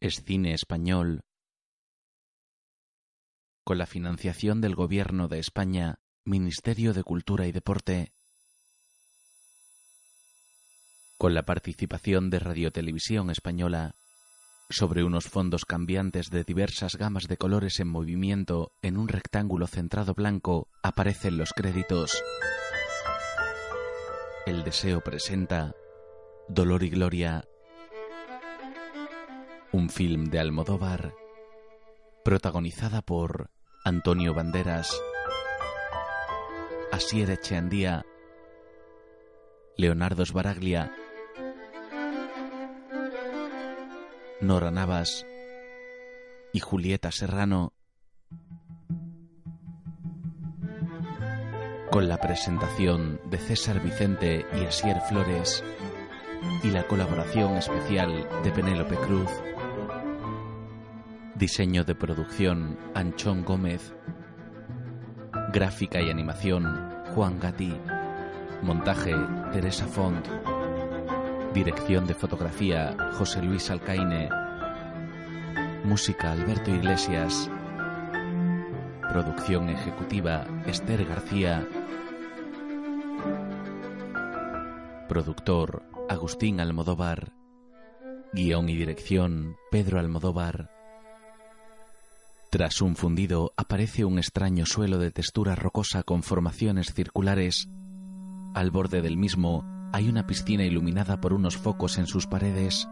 es cine español. Con la financiación del Gobierno de España, Ministerio de Cultura y Deporte. Con la participación de Radiotelevisión Española sobre unos fondos cambiantes de diversas gamas de colores en movimiento en un rectángulo centrado blanco aparecen los créditos. El deseo presenta Dolor y Gloria, un film de Almodóvar, protagonizada por Antonio Banderas, Asier Echeandía, Leonardo Sbaraglia, Nora Navas y Julieta Serrano. Con la presentación de César Vicente y Asier Flores y la colaboración especial de Penélope Cruz. Diseño de producción Anchón Gómez. Gráfica y animación Juan Gatti. Montaje Teresa Font. Dirección de fotografía José Luis Alcaine. Música Alberto Iglesias. Producción ejecutiva Esther García. Productor Agustín Almodóvar. Guión y dirección Pedro Almodóvar. Tras un fundido aparece un extraño suelo de textura rocosa con formaciones circulares. Al borde del mismo hay una piscina iluminada por unos focos en sus paredes.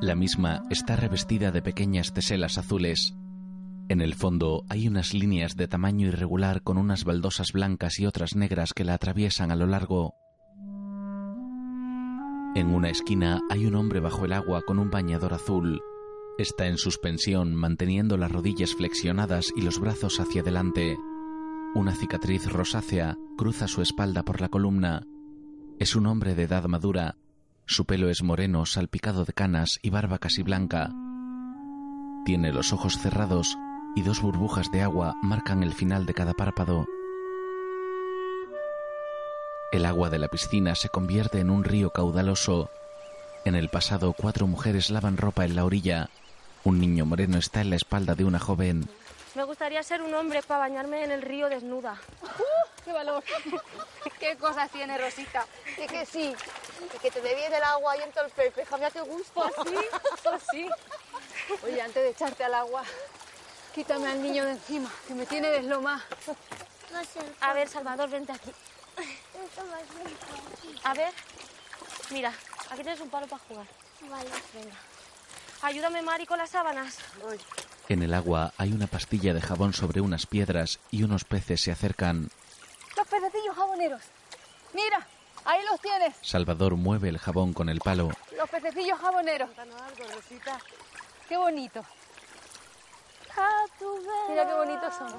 La misma está revestida de pequeñas teselas azules. En el fondo hay unas líneas de tamaño irregular con unas baldosas blancas y otras negras que la atraviesan a lo largo. En una esquina hay un hombre bajo el agua con un bañador azul. Está en suspensión, manteniendo las rodillas flexionadas y los brazos hacia adelante. Una cicatriz rosácea cruza su espalda por la columna. Es un hombre de edad madura. Su pelo es moreno, salpicado de canas y barba casi blanca. Tiene los ojos cerrados y dos burbujas de agua marcan el final de cada párpado. El agua de la piscina se convierte en un río caudaloso. En el pasado, cuatro mujeres lavan ropa en la orilla. Un niño moreno está en la espalda de una joven. Me gustaría ser un hombre para bañarme en el río desnuda. ¡Uh! ¡Qué valor! ¿Qué cosas tiene Rosita? Es que sí, y que te bien el agua y en todo el pepe. Jamás te gusta. Pues sí, pues sí. Oye, antes de echarte al agua, quítame al niño de encima, que me tiene deslomada. A ver, Salvador, vente aquí. A ver, mira, aquí tienes un palo para jugar. Vale. Venga. Ayúdame, Mari, con las sábanas. En el agua hay una pastilla de jabón sobre unas piedras y unos peces se acercan. Los pececillos jaboneros. Mira, ahí los tienes. Salvador mueve el jabón con el palo. Los pececillos jaboneros. Qué bonito. Mira qué bonitos son.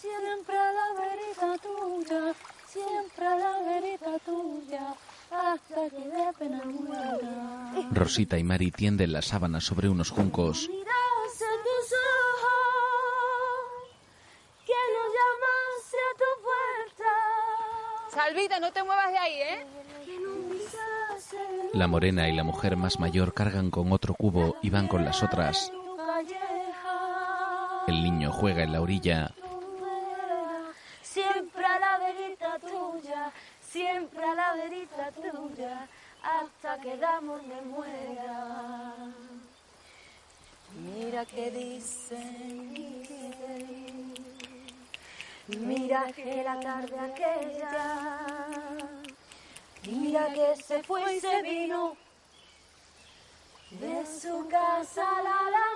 siempre a la verita tuya, siempre a la verita tuya, hasta que de pena muera. Rosita y Mari tienden las sábanas sobre unos juncos. Salvita, no te muevas de ahí, ¿eh? La morena y la mujer más mayor cargan con otro cubo y van con las otras. El niño juega en la orilla. Siempre a la verita tuya, hasta que el amor me muera. Mira que dicen, mira que la tarde aquella, mira que se fue y se vino de su casa a la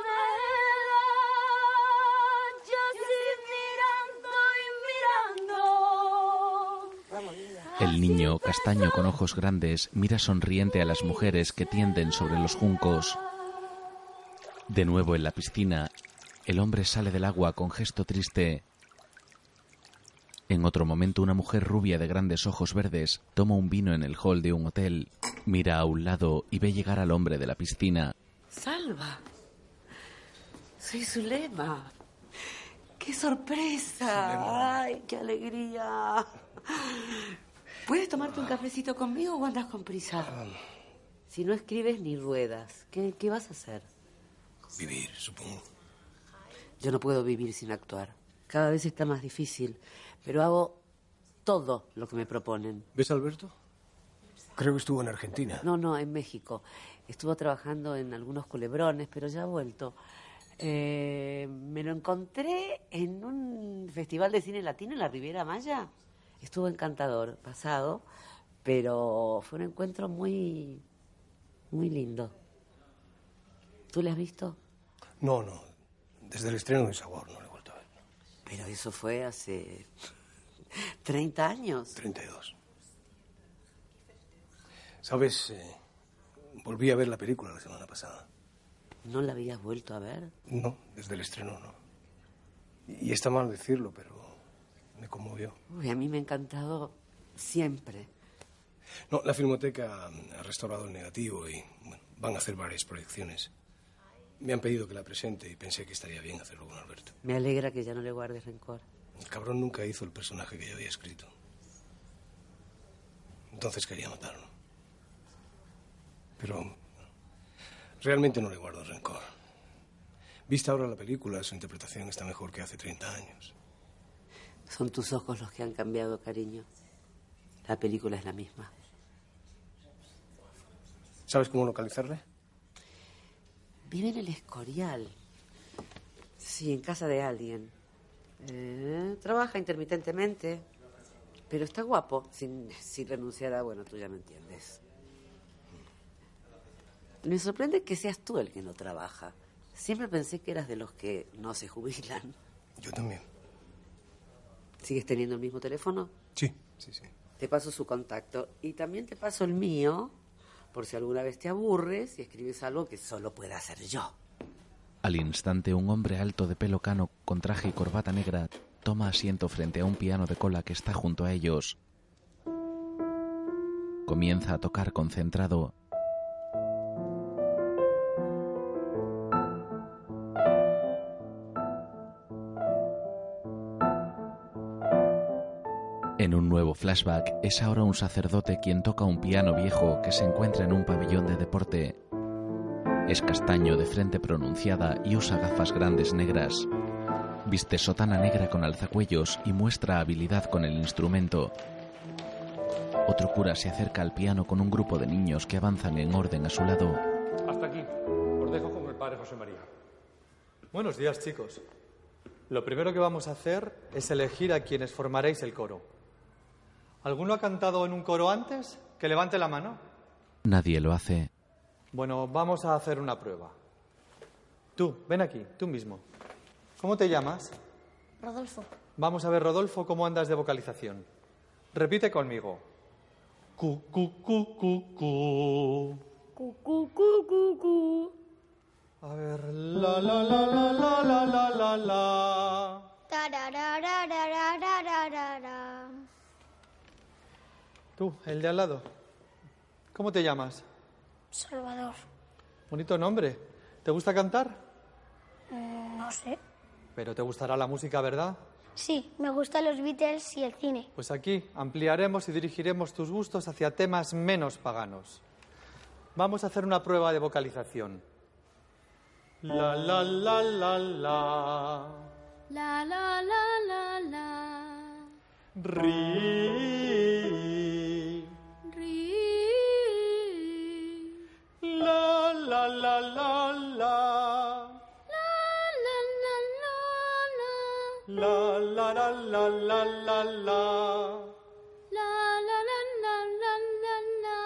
El niño, castaño con ojos grandes, mira sonriente a las mujeres que tienden sobre los juncos. De nuevo en la piscina, el hombre sale del agua con gesto triste. En otro momento, una mujer rubia de grandes ojos verdes toma un vino en el hall de un hotel, mira a un lado y ve llegar al hombre de la piscina. Salva. Soy Zulema. ¡Qué sorpresa! ¡Ay, qué alegría! ¿Puedes tomarte un cafecito conmigo o andas con prisa? Si no escribes ni ruedas, ¿qué, qué vas a hacer? Vivir, supongo. Yo no puedo vivir sin actuar. Cada vez está más difícil, pero hago todo lo que me proponen. ¿Ves a Alberto? Creo que estuvo en Argentina. No, no, en México. Estuvo trabajando en algunos culebrones, pero ya ha vuelto. Eh, me lo encontré en un festival de cine latino en la Riviera Maya. Estuvo encantador, pasado, pero fue un encuentro muy, muy lindo. ¿Tú le has visto? No, no. Desde el estreno de Sabor no lo he vuelto a ver. Pero eso fue hace 30 años. 32. ¿Sabes? Eh, volví a ver la película la semana pasada. ¿No la habías vuelto a ver? No, desde el estreno no. Y está mal decirlo, pero me conmovió. Uy, a mí me ha encantado siempre. No, la Filmoteca ha restaurado el negativo y bueno, van a hacer varias proyecciones. Me han pedido que la presente y pensé que estaría bien hacerlo con Alberto. Me alegra que ya no le guardes rencor. El cabrón nunca hizo el personaje que yo había escrito. Entonces quería matarlo. Pero realmente no le guardo rencor. Vista ahora la película, su interpretación está mejor que hace 30 años. Son tus ojos los que han cambiado, cariño. La película es la misma. ¿Sabes cómo localizarle? Vive en el Escorial. Sí, en casa de alguien. Eh, trabaja intermitentemente. Pero está guapo, sin, sin renunciar a... Bueno, tú ya me entiendes. Me sorprende que seas tú el que no trabaja. Siempre pensé que eras de los que no se jubilan. Yo también. ¿Sigues teniendo el mismo teléfono? Sí, sí, sí. Te paso su contacto. Y también te paso el mío, por si alguna vez te aburres y escribes algo que solo pueda hacer yo. Al instante, un hombre alto de pelo cano, con traje y corbata negra, toma asiento frente a un piano de cola que está junto a ellos. Comienza a tocar concentrado. En un nuevo flashback, es ahora un sacerdote quien toca un piano viejo que se encuentra en un pabellón de deporte. Es castaño de frente pronunciada y usa gafas grandes negras. Viste sotana negra con alzacuellos y muestra habilidad con el instrumento. Otro cura se acerca al piano con un grupo de niños que avanzan en orden a su lado. Hasta aquí. Os dejo con el padre José María. Buenos días, chicos. Lo primero que vamos a hacer es elegir a quienes formaréis el coro. ¿Alguno ha cantado en un coro antes? Que levante la mano. Nadie lo hace. Bueno, vamos a hacer una prueba. Tú, ven aquí, tú mismo. ¿Cómo te llamas? Rodolfo. Vamos a ver, Rodolfo, cómo andas de vocalización. Repite conmigo. Cu, cu, cu, cu, cu. Cu, cu, cu, cu, cu. A ver, la, la, la, la, la, la, la, la, la. Tú, el de al lado. ¿Cómo te llamas? Salvador. Bonito nombre. ¿Te gusta cantar? Mm, no sé. Pero te gustará la música, ¿verdad? Sí, me gustan los Beatles y el cine. Pues aquí ampliaremos y dirigiremos tus gustos hacia temas menos paganos. Vamos a hacer una prueba de vocalización. La la la la la. La la la la la. Ríe. La la la la la la. La la la la la la la.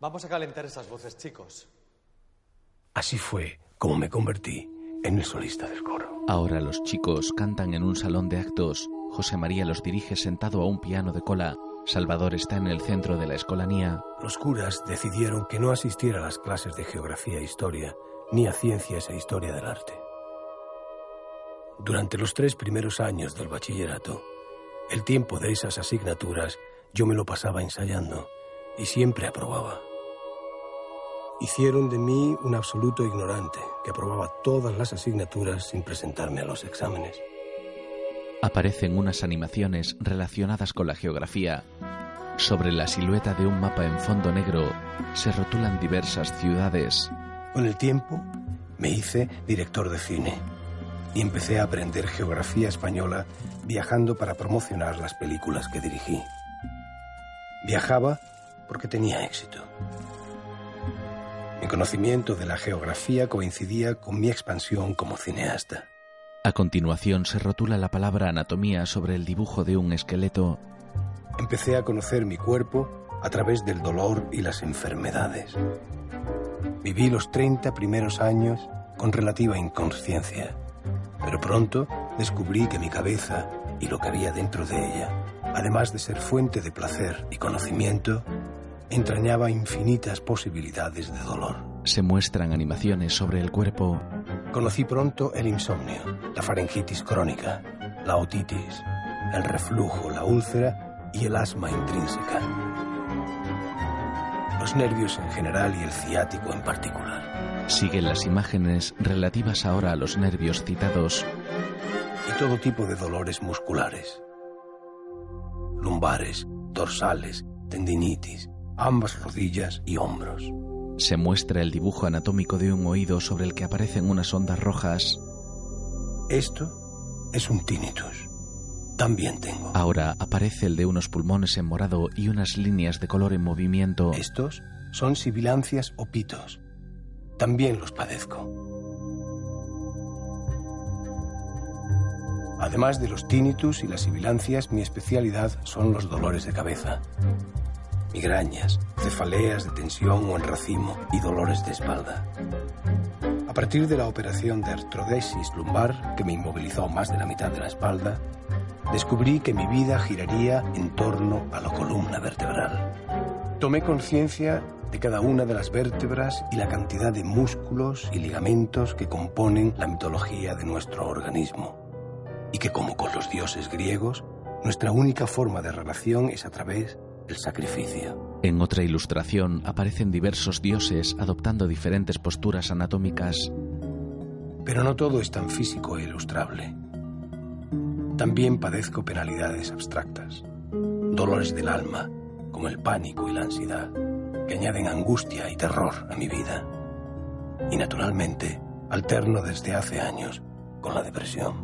Vamos a calentar esas voces, chicos. Así fue como me convertí en el solista del coro. Ahora los chicos cantan en un salón de actos. José María los dirige sentado a un piano de cola. Salvador está en el centro de la escolanía. Los curas decidieron que no asistiera a las clases de geografía e historia, ni a ciencias e historia del arte. Durante los tres primeros años del bachillerato, el tiempo de esas asignaturas yo me lo pasaba ensayando y siempre aprobaba. Hicieron de mí un absoluto ignorante que aprobaba todas las asignaturas sin presentarme a los exámenes. Aparecen unas animaciones relacionadas con la geografía. Sobre la silueta de un mapa en fondo negro se rotulan diversas ciudades. Con el tiempo me hice director de cine y empecé a aprender geografía española viajando para promocionar las películas que dirigí. Viajaba porque tenía éxito. Mi conocimiento de la geografía coincidía con mi expansión como cineasta. A continuación se rotula la palabra anatomía sobre el dibujo de un esqueleto. Empecé a conocer mi cuerpo a través del dolor y las enfermedades. Viví los 30 primeros años con relativa inconsciencia, pero pronto descubrí que mi cabeza y lo que había dentro de ella, además de ser fuente de placer y conocimiento, entrañaba infinitas posibilidades de dolor. Se muestran animaciones sobre el cuerpo. Conocí pronto el insomnio, la faringitis crónica, la otitis, el reflujo, la úlcera y el asma intrínseca. Los nervios en general y el ciático en particular. Siguen las imágenes relativas ahora a los nervios citados. Y todo tipo de dolores musculares. Lumbares, dorsales, tendinitis, ambas rodillas y hombros. Se muestra el dibujo anatómico de un oído sobre el que aparecen unas ondas rojas. Esto es un tinnitus. También tengo. Ahora aparece el de unos pulmones en morado y unas líneas de color en movimiento. Estos son sibilancias o pitos. También los padezco. Además de los tinnitus y las sibilancias, mi especialidad son los dolores de cabeza. Migrañas, cefaleas de tensión o en racimo y dolores de espalda. A partir de la operación de artrodesis lumbar, que me inmovilizó más de la mitad de la espalda, descubrí que mi vida giraría en torno a la columna vertebral. Tomé conciencia de cada una de las vértebras y la cantidad de músculos y ligamentos que componen la mitología de nuestro organismo. Y que como con los dioses griegos, nuestra única forma de relación es a través del sacrificio. En otra ilustración aparecen diversos dioses adoptando diferentes posturas anatómicas. Pero no todo es tan físico e ilustrable. También padezco penalidades abstractas, dolores del alma, como el pánico y la ansiedad, que añaden angustia y terror a mi vida. Y naturalmente, alterno desde hace años con la depresión.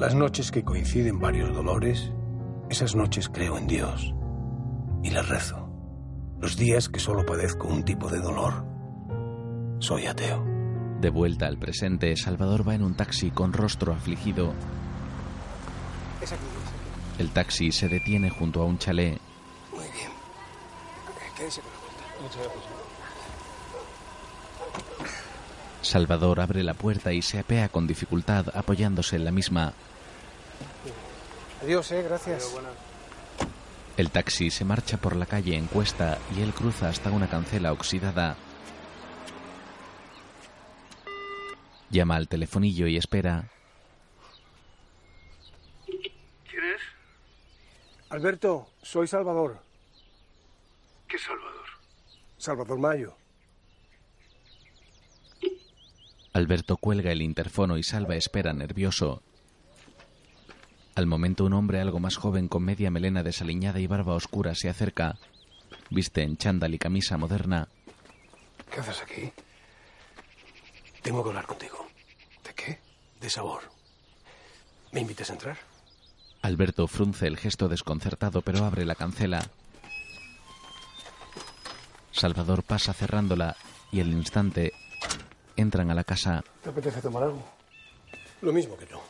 Las noches que coinciden varios dolores, esas noches creo en Dios y le rezo. Los días que solo padezco un tipo de dolor, soy ateo. De vuelta al presente, Salvador va en un taxi con rostro afligido. Es aquí, es aquí. El taxi se detiene junto a un chalet. Muy bien. Quédese con la vuelta. Muchas gracias. Salvador abre la puerta y se apea con dificultad apoyándose en la misma. Adiós, eh, gracias. El taxi se marcha por la calle en cuesta y él cruza hasta una cancela oxidada. Llama al telefonillo y espera. ¿Quién es? Alberto, soy Salvador. ¿Qué Salvador? Salvador Mayo. Alberto cuelga el interfono y Salva espera nervioso. Al momento un hombre algo más joven con media melena desaliñada y barba oscura se acerca. Viste en chándal y camisa moderna. ¿Qué haces aquí? Tengo que hablar contigo. ¿De qué? De sabor. ¿Me invitas a entrar? Alberto frunce el gesto desconcertado pero abre la cancela. Salvador pasa cerrándola y al instante entran a la casa. ¿Te apetece tomar algo? Lo mismo que yo.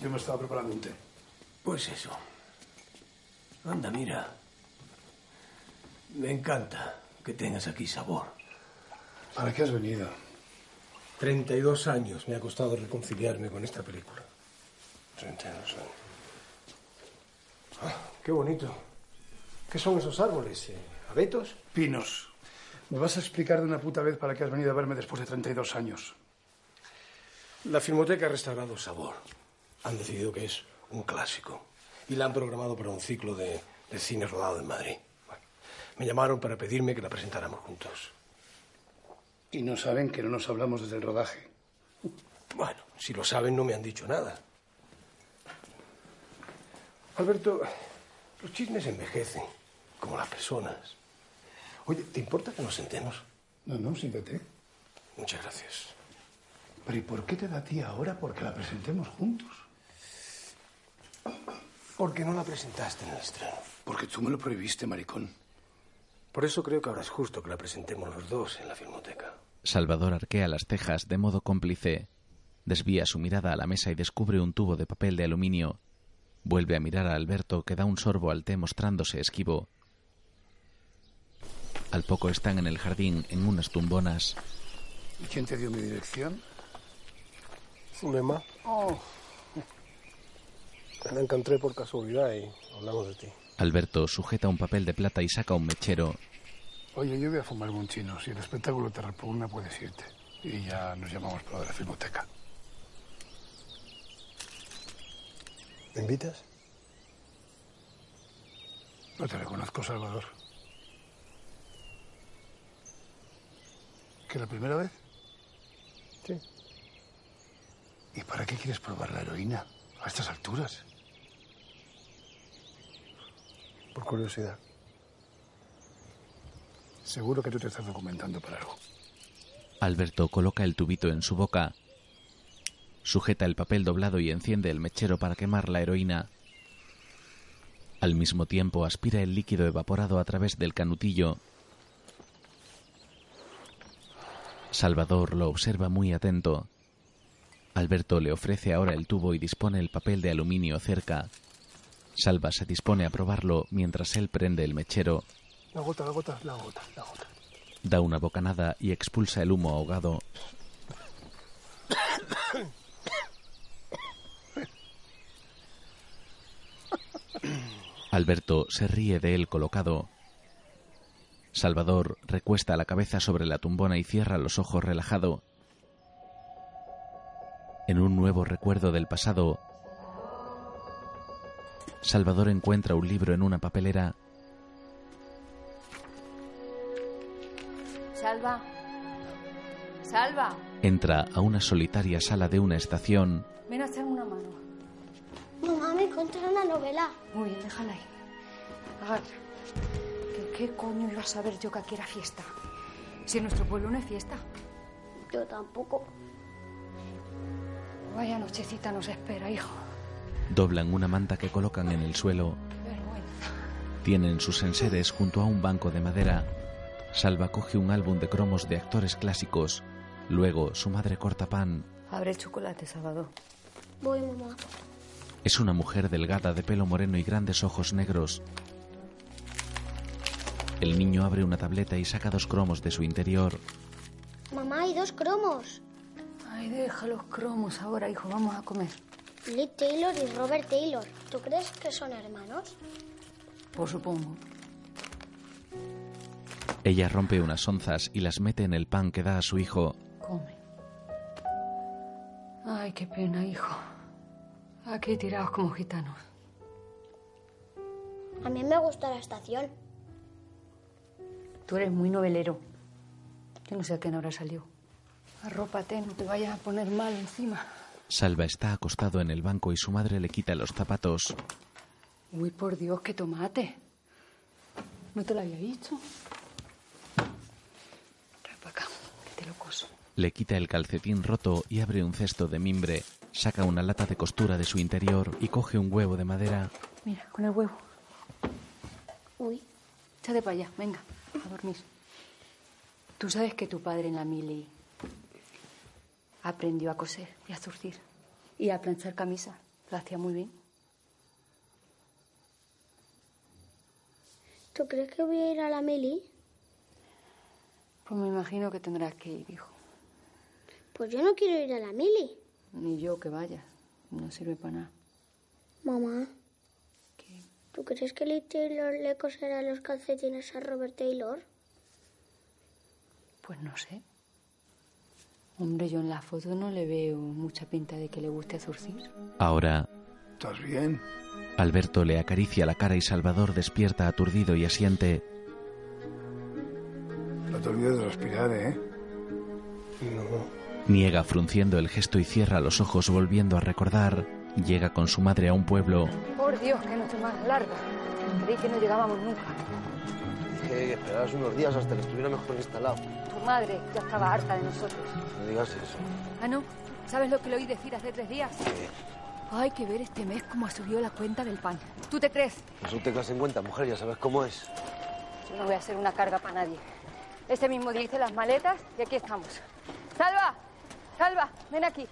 Yo me estaba preparando un té. Pues eso. Anda, mira. Me encanta que tengas aquí sabor. ¿Para qué has venido? 32 años me ha costado reconciliarme con esta película. 32 años. Ah, qué bonito. ¿Qué son esos árboles? eh? ¿Abetos? Pinos. ¿Me vas a explicar de una puta vez para qué has venido a verme después de 32 años? La Filmoteca ha restaurado Sabor. Han decidido que es un clásico. Y la han programado para un ciclo de, de cine rodado en Madrid. Bueno, me llamaron para pedirme que la presentáramos juntos. Y no saben que no nos hablamos desde el rodaje. Bueno, si lo saben no me han dicho nada. Alberto, Los chismes envejecen, como las personas. Oye, ¿te importa que nos sentemos? No, no, siéntate. Muchas gracias. Pero ¿y por qué te da a ti ahora porque la presentemos juntos? ¿Por qué no la presentaste en el estreno? Porque tú me lo prohibiste, maricón. Por eso creo que ahora es justo que la presentemos los dos en la filmoteca. Salvador arquea las cejas de modo cómplice. Desvía su mirada a la mesa y descubre un tubo de papel de aluminio. Vuelve a mirar a Alberto, que da un sorbo al té mostrándose esquivo. Al poco están en el jardín, en unas tumbonas. ¿Y quién te dio mi dirección? Zulema. Oh, La encontré por casualidad y hablamos de ti. Alberto sujeta un papel de plata y saca un mechero. oye, yo voy a fumarme un chino. Si el espectáculo te repugna, puedes irte. Y ya nos llamamos para la filmoteca. ¿Me invitas? No te reconozco, Salvador. ¿Que la primera vez? Sí. ¿Y para qué quieres probar la heroína a estas alturas? Por curiosidad. Seguro que tú te estás documentando para algo. Alberto coloca el tubito en su boca. Sujeta el papel doblado y enciende el mechero para quemar la heroína. Al mismo tiempo aspira el líquido evaporado a través del canutillo. Salvador lo observa muy atento. Alberto le ofrece ahora el tubo y dispone el papel de aluminio cerca. Salva se dispone a probarlo mientras él prende el mechero, La gota, la gota, la gota, la gota. da una bocanada y expulsa el humo ahogado. Alberto se ríe de él colocado. Salvador recuesta la cabeza sobre la tumbona y cierra los ojos relajado. En un nuevo recuerdo del pasado, Salvador encuentra un libro en una papelera. Salva. Salva. Entra a una solitaria sala de una estación. Ven a echarme una mano. Mamá, me encontré una novela. Muy bien, déjala ahí. A ver, ¿qué, coño iba a saber yo que aquí era fiesta? Si en nuestro pueblo no es fiesta. Yo tampoco. Vaya nochecita nos espera, hijo. Doblan una manta que colocan en el suelo. Vergüenza. Tienen sus enseres junto a un banco de madera. Salva coge un álbum de cromos de actores clásicos. Luego su madre corta pan. Abre el chocolate, Salvador. Voy, mamá. Es una mujer delgada de pelo moreno y grandes ojos negros. El niño abre una tableta y saca dos cromos de su interior. Mamá, hay dos cromos. Ay, deja los cromos ahora, hijo. Vamos a comer. Lee Taylor y Robert Taylor. ¿Tú crees que son hermanos? Por supongo. Ella rompe unas onzas y las mete en el pan que da a su hijo. Come. Ay, qué pena, hijo. Aquí tirados como gitanos. A mí me gusta la estación. Tú eres muy novelero. Yo no sé a qué hora salió. Arrópate, no te vayas a poner mal encima. Salva está acostado en el banco y su madre le quita los zapatos. Uy, por Dios, qué tomate. ¿No te lo había dicho? Trae para acá, que te lo coso. Le quita el calcetín roto y abre un cesto de mimbre. Saca una lata de costura de su interior y coge un huevo de madera. Mira, con el huevo. Uy, Échate para allá, venga, a dormir. Tú sabes que tu padre en la mili aprendió a coser y a zurcir y a planchar camisas. Lo hacía muy bien. ¿tú crees que voy a ir a la mili? Pues me imagino que tendrás que ir, hijo. Pues yo no quiero ir a la mili. Ni yo que vaya. No sirve para nada. Mamá. ¿Tú crees que Lee Taylor le coserá los calcetines a Robert Taylor? Pues no sé. Hombre, yo en la foto no le veo mucha pinta de que le guste zurcir. Ahora, ¿Estás bien? Alberto le acaricia la cara y Salvador despierta aturdido y asiente. No te olvides de respirar, ¿eh? No. Niega frunciendo el gesto y cierra los ojos volviendo a recordar. Llega con su madre a un pueblo. Por Dios, qué noche más larga. Creí que no llegábamos nunca. Dije que esperaras unos días hasta que estuviera mejor instalado. Tu madre ya estaba harta de nosotros. No digas eso. Ah, no. ¿Sabes lo que le oí decir hace tres días? Hay que ver este mes cómo ha subido la cuenta del pan. ¿Tú te crees? Eso tengas en cuenta, mujer, ya sabes cómo es. Yo no voy a ser una carga para nadie. Ese mismo día hice las maletas y aquí estamos. ¡Salva! ¡Salva! Ven aquí.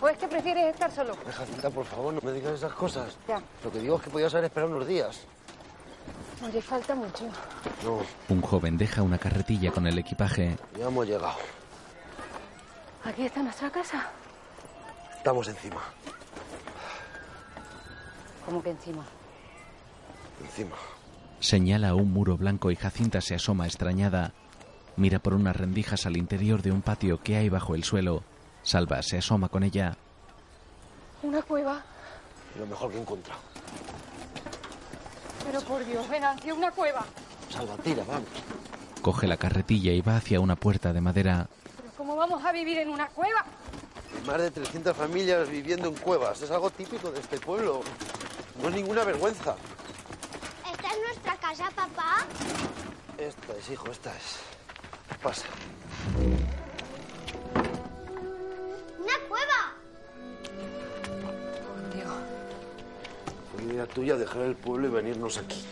¿O es que prefieres estar solo? Jacinta, por favor, no me digas esas cosas. Ya. Lo que digo es que podías haber esperado unos días. Oye, falta mucho. No, Un joven deja una carretilla con el equipaje. ya hemos llegado. ¿Aquí está nuestra casa? Estamos encima. ¿Cómo que encima? Encima. Señala un muro blanco y Jacinta se asoma extrañada. Mira por unas rendijas al interior de un patio que hay bajo el suelo. Salva se asoma con ella. Una cueva. Lo mejor que he encontrado. Pero por Dios, Venancio, una cueva. Salva, tira, vamos. Coge la carretilla y va hacia una puerta de madera. ¿Pero cómo vamos a vivir en una cueva? Más de 300 familias viviendo en cuevas. Es algo típico de este pueblo. No es ninguna vergüenza. ¿Esta es nuestra casa, papá? Esta es, hijo, esta es. Pasa. ¡Una cueva! Dios, Fue idea tuya dejar el pueblo y venirnos aquí.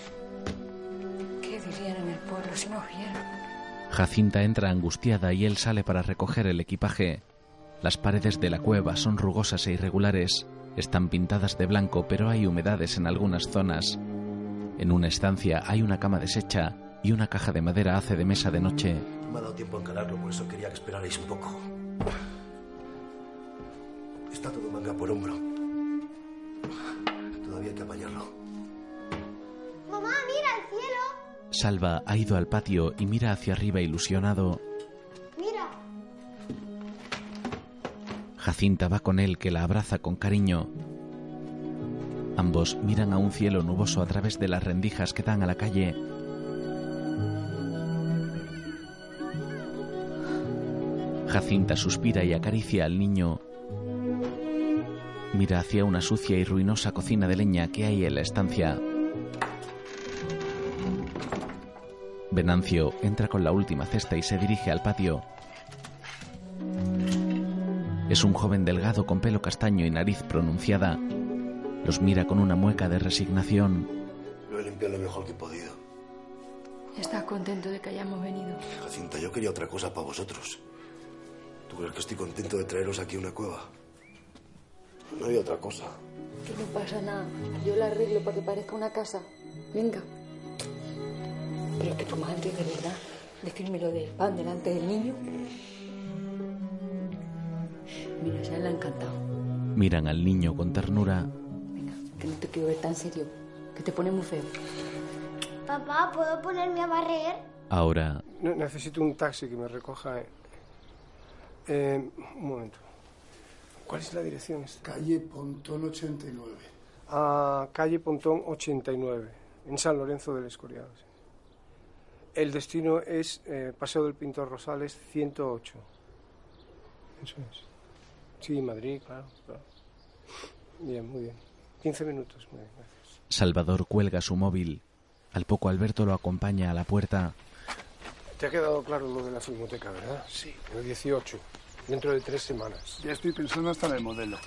¿qué dirían en el pueblo si nos vieran? Jacinta entra angustiada y él sale para recoger el equipaje. Las paredes de la cueva son rugosas e irregulares. Están pintadas de blanco, pero hay humedades en algunas zonas. En una estancia hay una cama deshecha y una caja de madera hace de mesa de noche. No me ha dado tiempo a encararlo, por eso quería que esperarais un poco. Está todo manga por hombro. Todavía hay que apañarlo. Mamá, mira el cielo. Salva ha ido al patio y mira hacia arriba ilusionado. Mira. Jacinta va con él que la abraza con cariño. Ambos miran a un cielo nuboso a través de las rendijas que dan a la calle. Jacinta suspira y acaricia al niño. Mira hacia una sucia y ruinosa cocina de leña que hay en la estancia. Venancio entra con la última cesta y se dirige al patio. Es un joven delgado con pelo castaño y nariz pronunciada. Los mira con una mueca de resignación. Lo he limpiado lo mejor que he podido. ¿Estás contento de que hayamos venido? Jacinta, yo quería otra cosa para vosotros. ¿Tú crees que estoy contento de traeros aquí a una cueva? No había otra cosa. Que no pasa nada. Yo la arreglo para que parezca una casa. Venga. Pero es que tu madre, de verdad, decirme lo del pan delante del niño. Mira, ya le ha encantado. Miran al niño con ternura. Que no te quiero ver tan serio. Que te pone muy feo. Papá, ¿puedo ponerme a barrer? Ahora Ne- necesito un taxi que me recoja. Eh. Un momento. ¿Cuál es la dirección? Calle Pontón 89. A calle Pontón 89, en San Lorenzo del Escorial. sí. El destino es eh, Paseo del Pintor Rosales 108. Eso es. Sí, Madrid, claro, claro. Bien, muy bien. 15 minutos, muy bien, gracias. Salvador cuelga su móvil. Al poco Alberto lo acompaña a la puerta. Te ha quedado claro lo de la filmoteca, ¿verdad? Sí. El 18, dentro de tres semanas. Ya estoy pensando hasta en el modelo.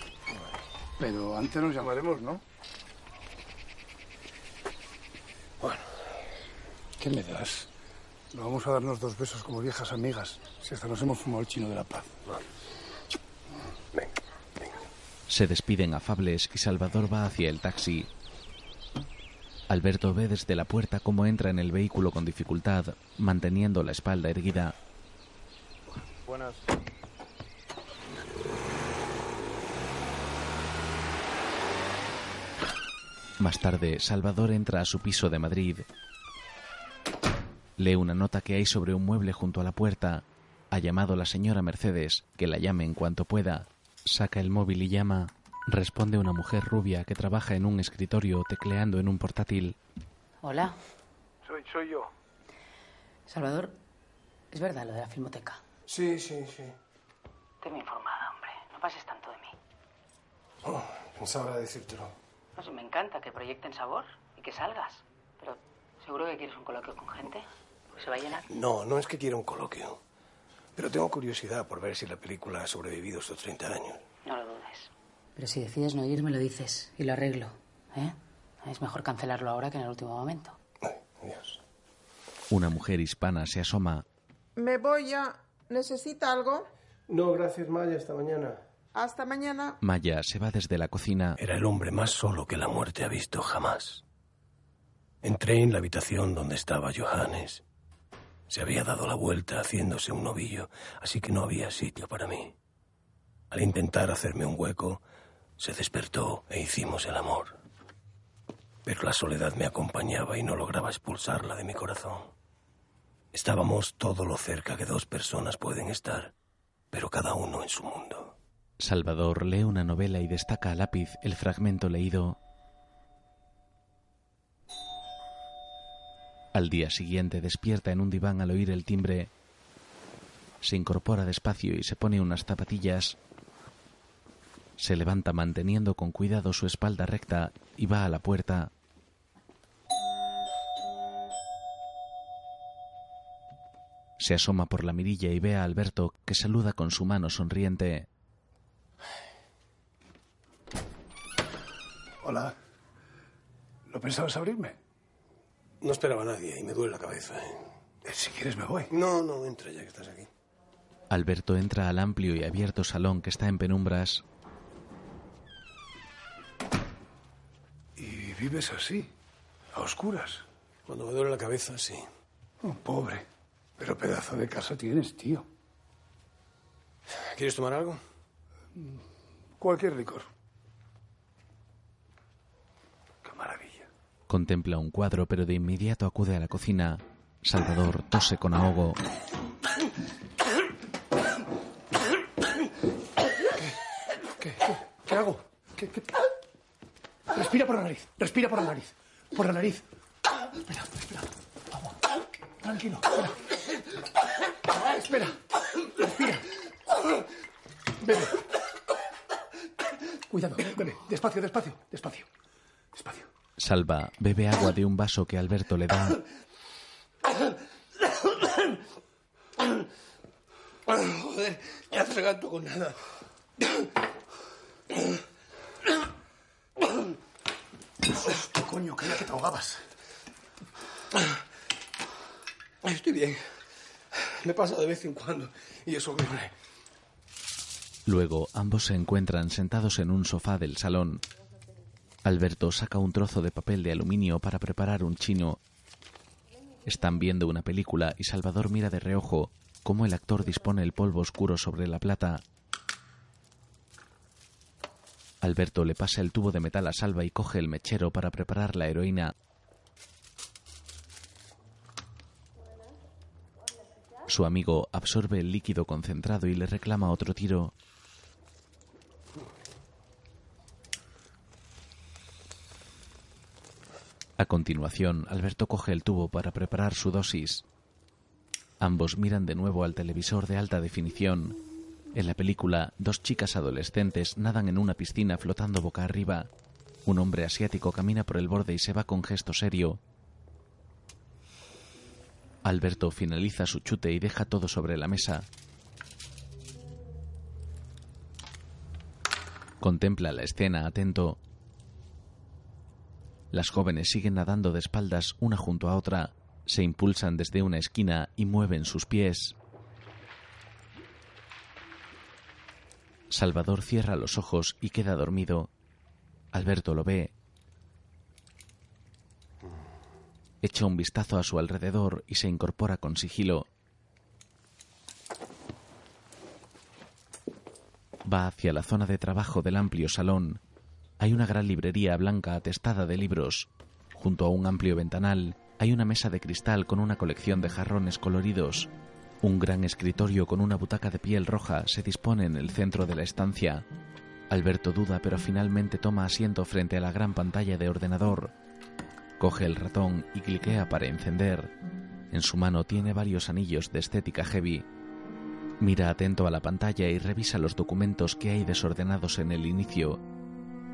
Pero antes nos llamaremos, ¿no? Bueno, ¿qué me das? No vamos a darnos dos besos como viejas amigas, si hasta nos hemos fumado el chino de la paz. Se despiden afables y Salvador va hacia el taxi. Alberto ve desde la puerta cómo entra en el vehículo con dificultad, manteniendo la espalda erguida. Buenas. Más tarde, Salvador entra a su piso de Madrid. Lee una nota que hay sobre un mueble junto a la puerta. Ha llamado la señora Mercedes, que la llame en cuanto pueda. Saca el móvil y llama. Responde una mujer rubia que trabaja en un escritorio tecleando en un portátil. Hola, Soy, soy yo. Salvador. Es verdad lo de la filmoteca. Sí, sí, sí. Tenme informada, hombre. No pases tanto de mí. Oh, pensaba decírtelo. Pues me encanta que proyecten sabor y que salgas. Pero seguro que quieres un coloquio con gente. Pues se va a llenar. No, no es que quiera un coloquio. Pero tengo curiosidad por ver si la película ha sobrevivido estos 30 años. Pero si decides no ir, me lo dices y lo arreglo. ¿eh? Es mejor cancelarlo ahora que en el último momento. Una mujer hispana se asoma. Me voy ya. ¿Necesita algo? No, gracias, Maya. Hasta mañana. Hasta mañana. Maya se va desde la cocina. Era el hombre más solo que la muerte ha visto jamás. Entré en la habitación donde estaba Johannes. Se había dado la vuelta haciéndose un novillo, así que no había sitio para mí. Al intentar hacerme un hueco, se despertó e hicimos el amor. Pero la soledad me acompañaba y no lograba expulsarla de mi corazón. Estábamos todo lo cerca que dos personas pueden estar, pero cada uno en su mundo. Salvador lee una novela y destaca a lápiz el fragmento leído. Al día siguiente despierta en un diván al oír el timbre. Se incorpora despacio y se pone unas zapatillas. Se levanta manteniendo con cuidado su espalda recta y va a la puerta. Se asoma por la mirilla y ve a Alberto que saluda con su mano sonriente. Hola. ¿No pensabas abrirme? No esperaba a nadie y me duele la cabeza. ¿eh? Si quieres me voy. No, no, entra ya que estás aquí. Alberto entra al amplio y abierto salón que está en penumbras. Vives así? ¿A oscuras? Cuando me duele la cabeza, sí. Oh, pobre. Pero pedazo de casa tienes, tío. ¿Quieres tomar algo? Cualquier licor. Contempla un cuadro, pero de inmediato acude a la cocina. Salvador tose con ahogo. ¿Qué, qué, qué hago? ¿Qué, qué? Respira por la nariz, respira por la nariz. Por la nariz. Espera, espera. Vamos. Tranquilo, espera. Espera. Respira. Bebe. Cuidado, bebe. Despacio, despacio, despacio. Despacio. Salva bebe agua de un vaso que Alberto le da. Joder, ya atraganto con nada. Hostia, coño, creía que te ahogabas. Estoy bien. Me pasa de vez en cuando y es horrible. Luego ambos se encuentran sentados en un sofá del salón. Alberto saca un trozo de papel de aluminio para preparar un chino. Están viendo una película y Salvador mira de reojo cómo el actor dispone el polvo oscuro sobre la plata. Alberto le pasa el tubo de metal a Salva y coge el mechero para preparar la heroína. Su amigo absorbe el líquido concentrado y le reclama otro tiro. A continuación, Alberto coge el tubo para preparar su dosis. Ambos miran de nuevo al televisor de alta definición. En la película, dos chicas adolescentes nadan en una piscina flotando boca arriba. Un hombre asiático camina por el borde y se va con gesto serio. Alberto finaliza su chute y deja todo sobre la mesa. Contempla la escena atento. Las jóvenes siguen nadando de espaldas una junto a otra, se impulsan desde una esquina y mueven sus pies. Salvador cierra los ojos y queda dormido. Alberto lo ve. Echa un vistazo a su alrededor y se incorpora con sigilo. Va hacia la zona de trabajo del amplio salón. Hay una gran librería blanca atestada de libros. Junto a un amplio ventanal hay una mesa de cristal con una colección de jarrones coloridos. Un gran escritorio con una butaca de piel roja se dispone en el centro de la estancia. Alberto duda pero finalmente toma asiento frente a la gran pantalla de ordenador. Coge el ratón y cliquea para encender. En su mano tiene varios anillos de estética heavy. Mira atento a la pantalla y revisa los documentos que hay desordenados en el inicio.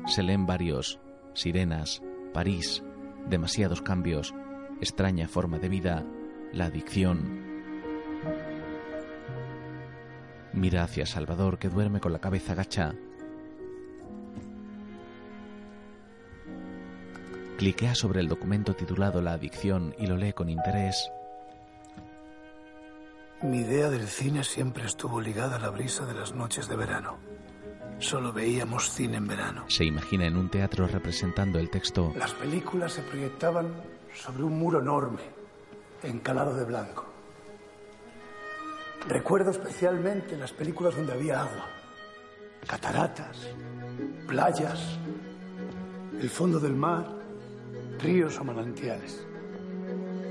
Se leen varios. sirenas, París, demasiados cambios, extraña forma de vida, la adicción. Mira hacia Salvador que duerme con la cabeza gacha. Cliquea sobre el documento titulado La adicción y lo lee con interés. Mi idea del cine siempre estuvo ligada a la brisa de las noches de verano. Solo veíamos cine en verano. Se imagina en un teatro representando el texto. Las películas se proyectaban sobre un muro enorme, encalado de blanco. Recuerdo especialmente las películas donde había agua, cataratas, playas, el fondo del mar, ríos o manantiales.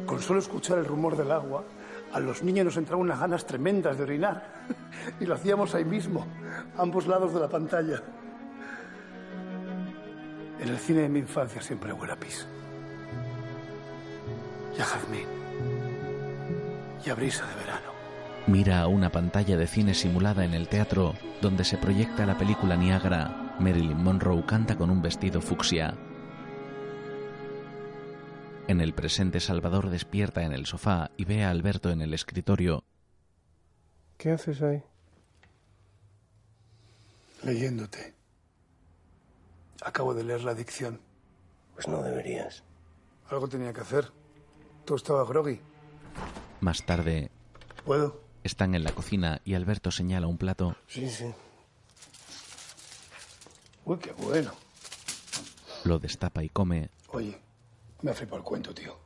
Con solo escuchar el rumor del agua, a los niños nos entraban unas ganas tremendas de orinar. Y lo hacíamos ahí mismo, a ambos lados de la pantalla. En el cine de mi infancia siempre huele a pis. Y a jazmín. Y a brisa de verano. Mira a una pantalla de cine simulada en el teatro donde se proyecta la película Niagara. Marilyn Monroe canta con un vestido fucsia. En el presente Salvador despierta en el sofá y ve a Alberto en el escritorio. ¿Qué haces ahí? Leyéndote. Acabo de leer La adicción. Pues no deberías. Algo tenía que hacer. Tú estabas groggy. Más tarde. ¿Puedo? Están en la cocina y Alberto señala un plato. Sí, sí. Uy, qué bueno. Lo destapa y come. Oye, me ha flipado el cuento, tío.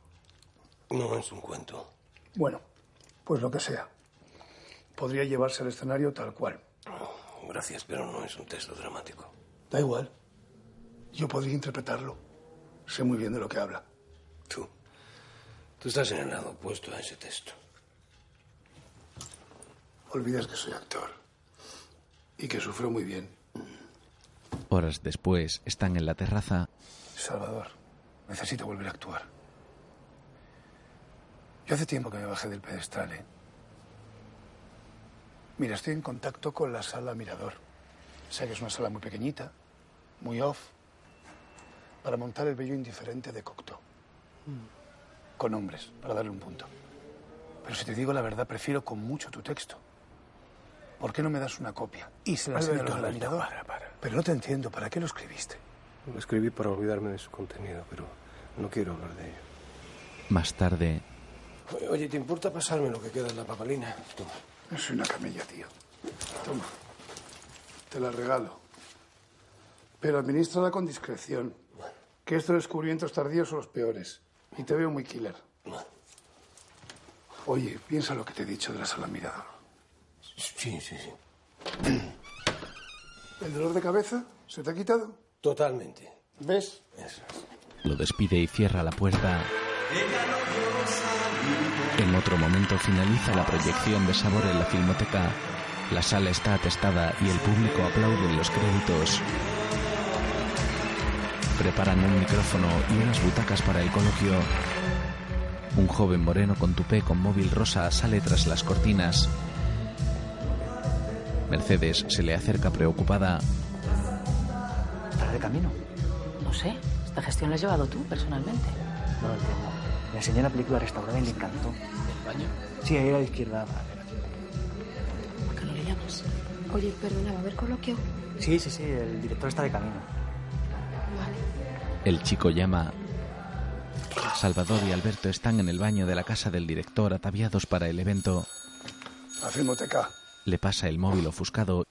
No es un cuento. Bueno, pues lo que sea. Podría llevarse al escenario tal cual. Gracias, pero no es un texto dramático. Da igual. Yo podría interpretarlo. Sé muy bien de lo que habla. Tú. Tú estás en el lado opuesto a ese texto. Olvidas que soy actor. Y que sufro muy bien. Horas después están en la terraza. Salvador, necesito volver a actuar. Yo hace tiempo que me bajé del pedestal, ¿eh? Mira, estoy en contacto con la sala Mirador. Sé que es una sala muy pequeñita, muy off, para montar el bello indiferente de Cocteau. Con hombres, para darle un punto. Pero si te digo la verdad, prefiero con mucho tu texto. ¿Por qué no me das una copia? Y se la enseño a los de la Alberto, Mirador. para, para. Pero no te entiendo, ¿para qué lo escribiste? Lo escribí para olvidarme de su contenido, pero no quiero hablar de ello. Más tarde. Oye, ¿te importa pasarme lo que queda en la papalina? Toma. Soy una camella, tío. Toma. Te la regalo. Pero administrala con discreción. Que estos descubrimientos tardíos son los peores. Y te veo muy killer. Oye, piensa lo que te he dicho de la sala mirador. Sí, sí, sí. ¿El dolor de cabeza se te ha quitado? Totalmente. ¿Ves? Eso. Lo despide y cierra la puerta. En otro momento finaliza la proyección de Sabor en la Filmoteca. La sala está atestada y el público aplaude en los créditos. Preparan un micrófono y unas butacas para el coloquio. Un joven moreno con tupé con móvil rosa sale tras las cortinas. Mercedes se le acerca preocupada. ¿Para de camino? No sé. Esta gestión la has llevado tú, personalmente. No lo entiendo. Le enseñé la película restaurada y le encantó. ¿El baño? Sí, ahí a la izquierda. ¿Por qué no le llamas? Oye, perdona, ¿va a haber coloquio? Sí, sí, sí, el director está de camino. Vale. El chico llama. Salvador y Alberto están en el baño de la casa del director ataviados para el evento. La filmoteca. Le pasa el móvil ofuscado.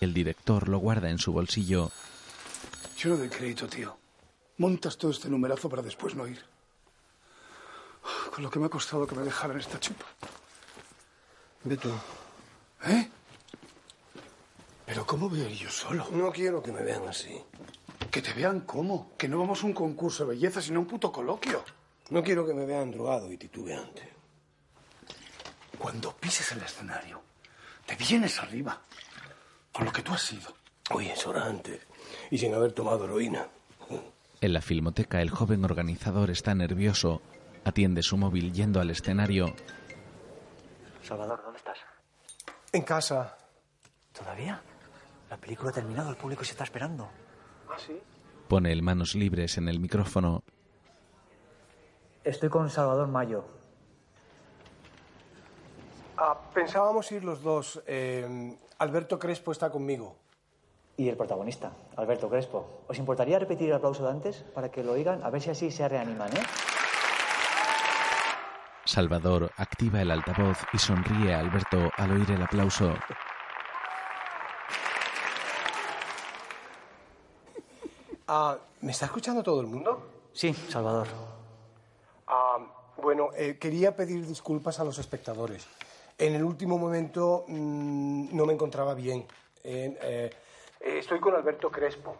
El director lo guarda en su bolsillo. Yo no doy crédito, tío. Montas todo este numerazo para después no ir. Con lo que me ha costado que me dejaran esta chupa. Ve tú. ¿Eh? ¿Pero cómo voy a ir yo solo? No quiero que me vean así. Que te vean cómo. Que no vamos a un concurso de belleza, sino a un puto coloquio. No quiero que me vean drogado y titubeante. Cuando pises el escenario, te vienes arriba. Con lo que tú has sido. Oye, es hora antes. Y sin haber tomado heroína. En la filmoteca el joven organizador está nervioso. Atiende su móvil yendo al escenario. Salvador, ¿dónde estás? En casa. ¿Todavía? La película ha terminado, el público se está esperando. ¿Ah, sí? Pone el manos libres en el micrófono. Estoy con Salvador Mayo. Ah, pensábamos ir los dos. Eh, Alberto Crespo está conmigo. Y el protagonista, Alberto Crespo. ¿Os importaría repetir el aplauso de antes para que lo oigan? A ver si así se reaniman, ¿eh? Salvador activa el altavoz y sonríe a Alberto al oír el aplauso. Ah, ¿Me está escuchando todo el mundo? Sí, Salvador. Ah, bueno, eh, quería pedir disculpas a los espectadores. En el último momento mm, no me encontraba bien. Eh, eh, estoy con Alberto Crespo.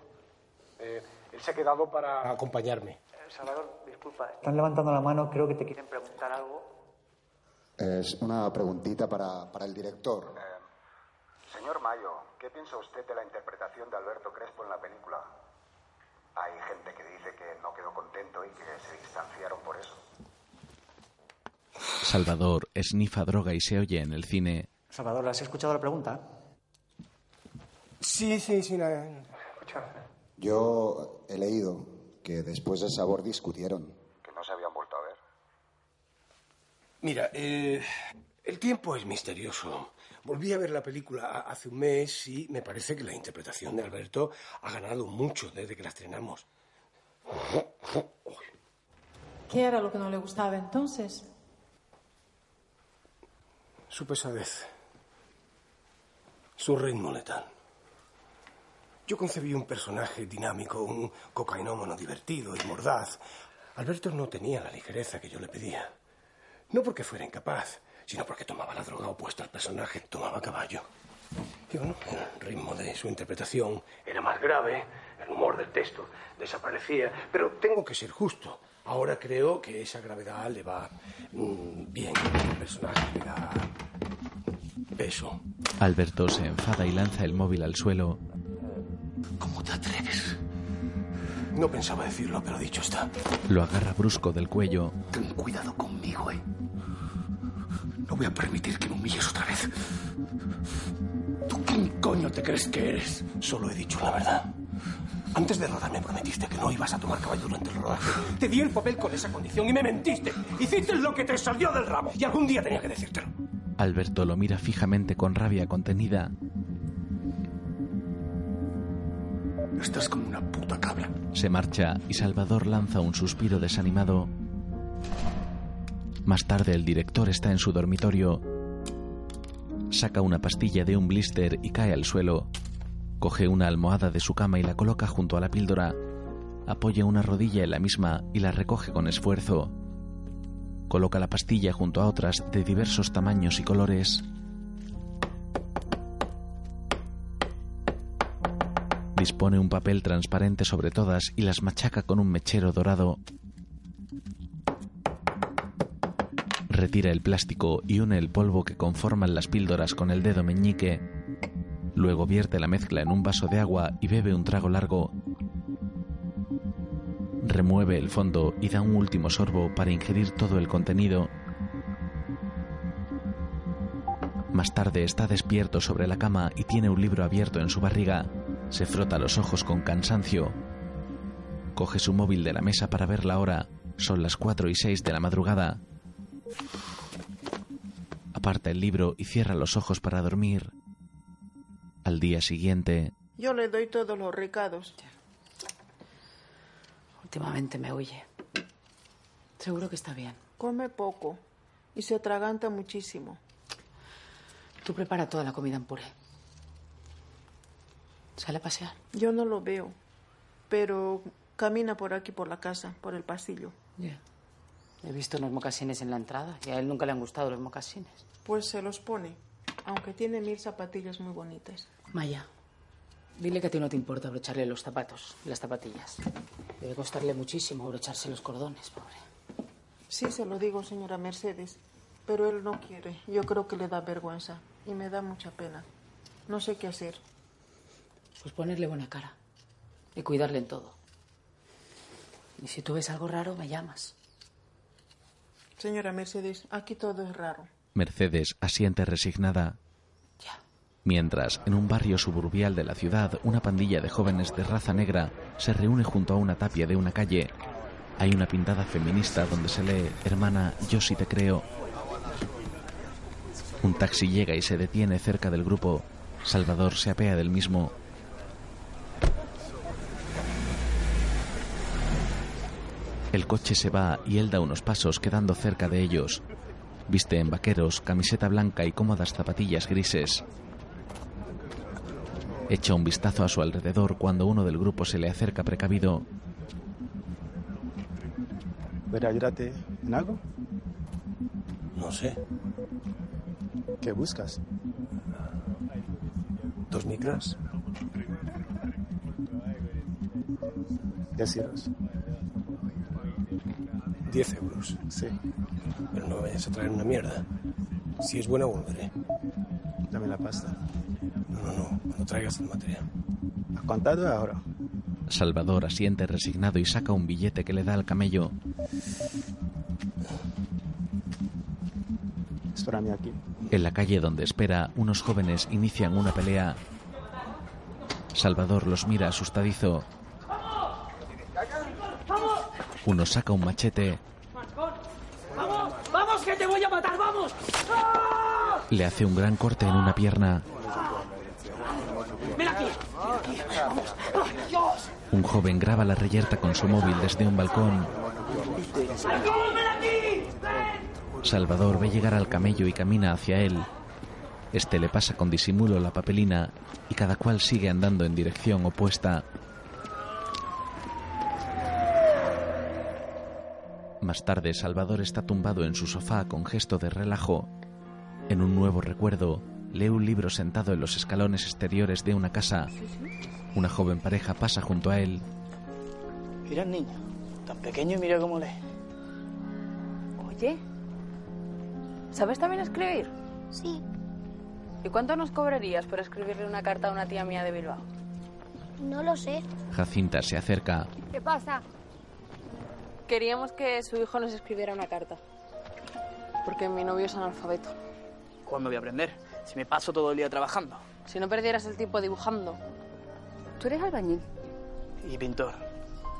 Eh, él se ha quedado para acompañarme. Salvador, disculpa. Están levantando la mano, creo que te quieren preguntar algo. Es una preguntita para, para el director. Señor Mayo, ¿qué piensa usted de la interpretación de Alberto Crespo en la película? Hay gente que dice que no quedó contento y que se distanciaron por eso. Salvador esnifa droga y se oye en el cine. Salvador, ¿has escuchado la pregunta? Sí, sí, sí. la- Yo he leído que después del sabor discutieron. Que no se habían vuelto a ver. Mira, eh, el tiempo es misterioso. Volví a ver la película hace un mes y me parece que la interpretación de Alberto ha ganado mucho desde que la estrenamos. ¿Qué era lo que no le gustaba entonces? Su pesadez. Su ritmo letal. Yo concebí un personaje dinámico, un cocainómano divertido y mordaz. Alberto no tenía la ligereza que yo le pedía. No porque fuera incapaz, sino porque tomaba la droga opuesta al personaje, tomaba caballo. Y bueno, el ritmo de su interpretación era más grave, el humor del texto desaparecía, pero tengo que ser justo. Ahora creo que esa gravedad le va mm, bien al personaje, le da peso. Alberto se enfada y lanza el móvil al suelo. ¿Cómo te atreves? No pensaba decirlo, pero dicho está. Lo agarra brusco del cuello. Ten cuidado conmigo, ¿eh? No voy a permitir que me humilles otra vez. ¿Tú quién coño te crees que eres? Solo he dicho la verdad. Antes de rodar me prometiste que no ibas a tomar caballo durante el rodaje. Te di el papel con esa condición y me mentiste. Hiciste lo que te salió del rabo. Y algún día tenía que decírtelo. Alberto lo mira fijamente con rabia contenida. Estás como una puta cabra. Se marcha y Salvador lanza un suspiro desanimado. Más tarde el director está en su dormitorio. Saca una pastilla de un blister y cae al suelo. Coge una almohada de su cama y la coloca junto a la píldora. Apoya una rodilla en la misma y la recoge con esfuerzo. Coloca la pastilla junto a otras de diversos tamaños y colores. Dispone un papel transparente sobre todas y las machaca con un mechero dorado. Retira el plástico y une el polvo que conforman las píldoras con el dedo meñique. Luego vierte la mezcla en un vaso de agua y bebe un trago largo. Remueve el fondo y da un último sorbo para ingerir todo el contenido. Más tarde está despierto sobre la cama y tiene un libro abierto en su barriga. Se frota los ojos con cansancio. Coge su móvil de la mesa para ver la hora. Son las 4 y 6 de la madrugada. Aparta el libro y cierra los ojos para dormir. Al día siguiente, Yo le doy todos los recados. Últimamente me huye. Seguro que está bien. Come poco y se atraganta muchísimo. Tú prepara toda la comida en puré. Sale a pasear. Yo no lo veo, pero camina por aquí, por la casa, por el pasillo. Ya. He visto unos mocasines en la entrada y a él nunca le han gustado los mocasines. Pues se los pone, aunque tiene mil zapatillas muy bonitas. Maya, dile que a ti no te importa abrocharle los zapatos las zapatillas. Debe costarle muchísimo abrocharse los cordones, pobre. Sí, se lo digo, señora Mercedes, pero él no quiere. Yo creo que le da vergüenza y me da mucha pena. No sé qué hacer. Pues ponerle buena cara y cuidarle en todo. Y si tú ves algo raro, me llamas. Señora Mercedes, aquí todo es raro. Mercedes asiente resignada. Mientras, en un barrio suburbial de la ciudad, una pandilla de jóvenes de raza negra se reúne junto a una tapia de una calle. Hay una pintada feminista donde se lee, hermana, yo sí te creo. Un taxi llega y se detiene cerca del grupo. Salvador se apea del mismo. El coche se va y él da unos pasos quedando cerca de ellos. Viste en vaqueros, camiseta blanca y cómodas zapatillas grises. Echa un vistazo a su alrededor cuando uno del grupo se le acerca precavido. ¿Puedo ayudarte en algo? No sé. ¿Qué buscas? Dos micras. Deciros. Diez euros. Sí. Pero no me vayas a traer una mierda. Si es buena, volveré. Dame la pasta. No, no, no. Cuando traigas el material. ¿Has contado ahora? Salvador asiente resignado y saca un billete que le da al camello. Espérame aquí. En la calle donde espera, unos jóvenes inician una pelea. Salvador los mira asustadizo. Uno saca un machete, ¡Vamos! ¡Vamos, que te voy a matar! ¡Vamos! ¡Ah! Le hace un gran corte en una pierna. Un joven graba la reyerta con su móvil desde un balcón. Salvador ve llegar al camello y camina hacia él. Este le pasa con disimulo la papelina y cada cual sigue andando en dirección opuesta. Más tarde, Salvador está tumbado en su sofá con gesto de relajo. En un nuevo recuerdo, lee un libro sentado en los escalones exteriores de una casa. Una joven pareja pasa junto a él. Mira el niño, tan pequeño y mira cómo lee. Oye, ¿sabes también escribir? Sí. ¿Y cuánto nos cobrarías por escribirle una carta a una tía mía de Bilbao? No lo sé. Jacinta se acerca. ¿Qué pasa? Queríamos que su hijo nos escribiera una carta. Porque mi novio es analfabeto. ¿Cuándo voy a aprender? Si me paso todo el día trabajando. Si no perdieras el tiempo dibujando. ¿Tú eres albañil? Y pintor.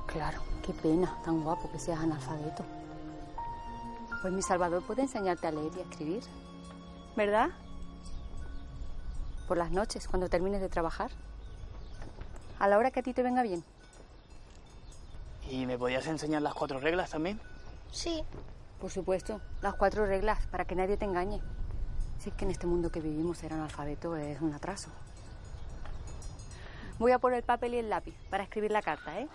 Claro, qué pena, tan guapo que seas analfabeto. Pues mi Salvador puede enseñarte a leer y a escribir. ¿Verdad? Por las noches, cuando termines de trabajar. A la hora que a ti te venga bien. ¿Y me podías enseñar las cuatro reglas también? Sí. Por supuesto, las cuatro reglas, para que nadie te engañe. Si es que en este mundo que vivimos ser analfabeto es un atraso. Voy a por el papel y el lápiz para escribir la carta, ¿eh?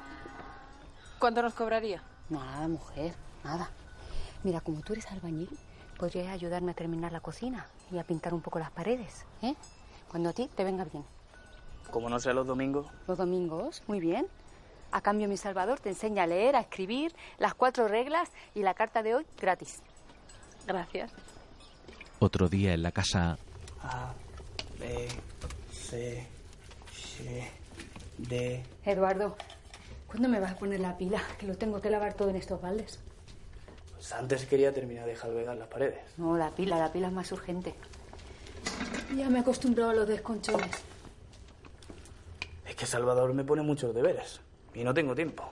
¿Cuánto nos cobraría? Nada, mujer, nada. Mira, como tú eres albañil, podrías ayudarme a terminar la cocina y a pintar un poco las paredes, ¿eh? Cuando a ti te venga bien. Como no sea los domingos. Los domingos, muy bien. A cambio, mi Salvador te enseña a leer, a escribir, las cuatro reglas y la carta de hoy gratis. Gracias. Otro día en la casa, A, B, C, C, D. Eduardo, ¿cuándo me vas a poner la pila? Que lo tengo que lavar todo en estos baldes. Pues antes quería terminar de jalvegar las paredes. No, la pila, la pila es más urgente. Ya me he acostumbrado a los desconchones. Es que Salvador me pone muchos deberes. Y no tengo tiempo.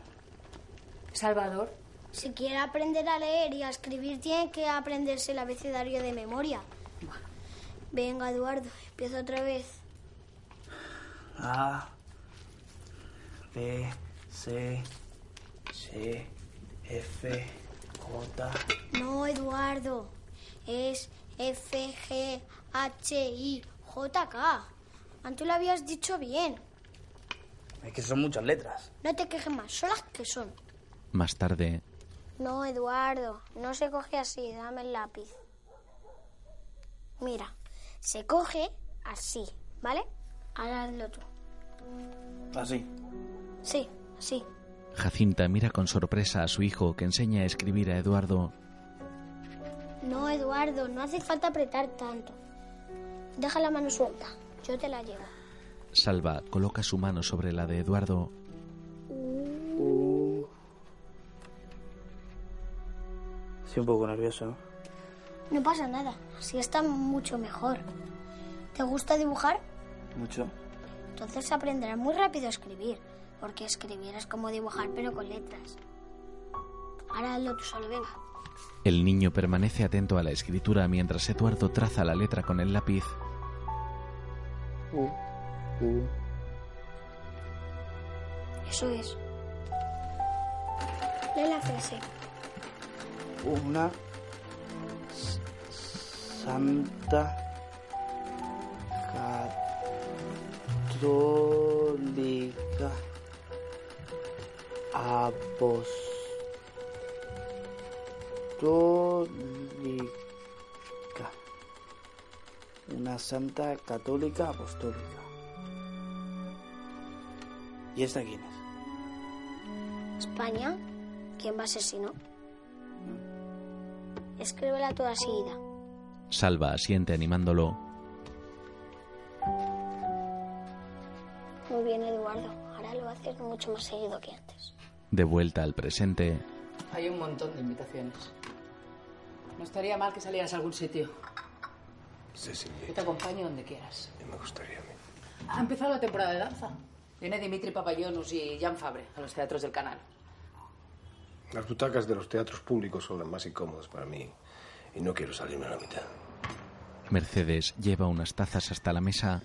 Salvador, Si quiere aprender a leer y a escribir, tiene que aprenderse el abecedario de memoria. Venga, Eduardo, empieza otra vez. A, B, C, C, F, J. No, Eduardo. Es F, G, H, I, J, K. Antes lo habías dicho bien. Es que son muchas letras. No te quejes más, son las que son. más tarde, No, Eduardo, no se coge así, dame el lápiz. Mira, se coge así, ¿vale? Ahora hazlo tú. Así. Sí, así. Jacinta mira con sorpresa a su hijo que enseña a escribir a Eduardo. No, Eduardo, no hace falta apretar tanto. Deja la mano suelta, yo te la llevo. Salva coloca su mano sobre la de Eduardo. Estoy un poco nervioso. No pasa nada, así está mucho mejor. ¿Te gusta dibujar? Mucho. Entonces aprenderás muy rápido a escribir, porque escribir es como dibujar pero con letras. Ahora hazlo tú solo, venga. El niño permanece atento a la escritura mientras Eduardo traza la letra con el lápiz. Eso es. Lee la frase. Una santa católica apostólica. Una santa católica apostólica. ¿Y esta quién es? España. ¿Quién va a ser si no? Escríbela toda seguida. Salva asiente animándolo. Muy bien, Eduardo. Ahora lo haces mucho más seguido que antes. De vuelta al presente, Hay un montón de invitaciones. No estaría mal que salieras a algún sitio. Sí, sí, Yo te acompaño donde quieras. me gustaría a mí. Ha empezado la temporada de danza. Viene Dimitri Papayonus y Jan Fabre a los teatros del canal. Las butacas de los teatros públicos son las más incómodas para mí y no quiero salirme a la mitad. Mercedes lleva unas tazas hasta la mesa.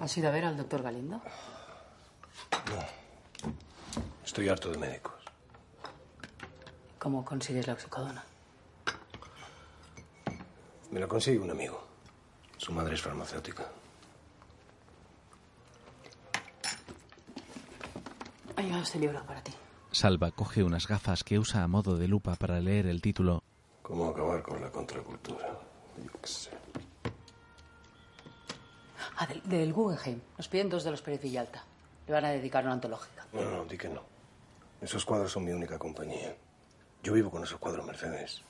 ¿Has ido a ver al doctor Galindo? Estoy harto de médicos. ¿Cómo consigues la oxicodona? Me la consigue un amigo. Su madre es farmacéutica. Ha llegado este libro para ti. Salva coge unas gafas que usa a modo de lupa para leer el título. ¿Cómo acabar con la contracultura? Yo qué sé. Ah, del, del Guggenheim. Nos piden dos de los Pérez Villalta. Le van a dedicar una antológica. No, no, di que no. Esos cuadros son mi única compañía. Yo vivo con esos cuadros, Mercedes.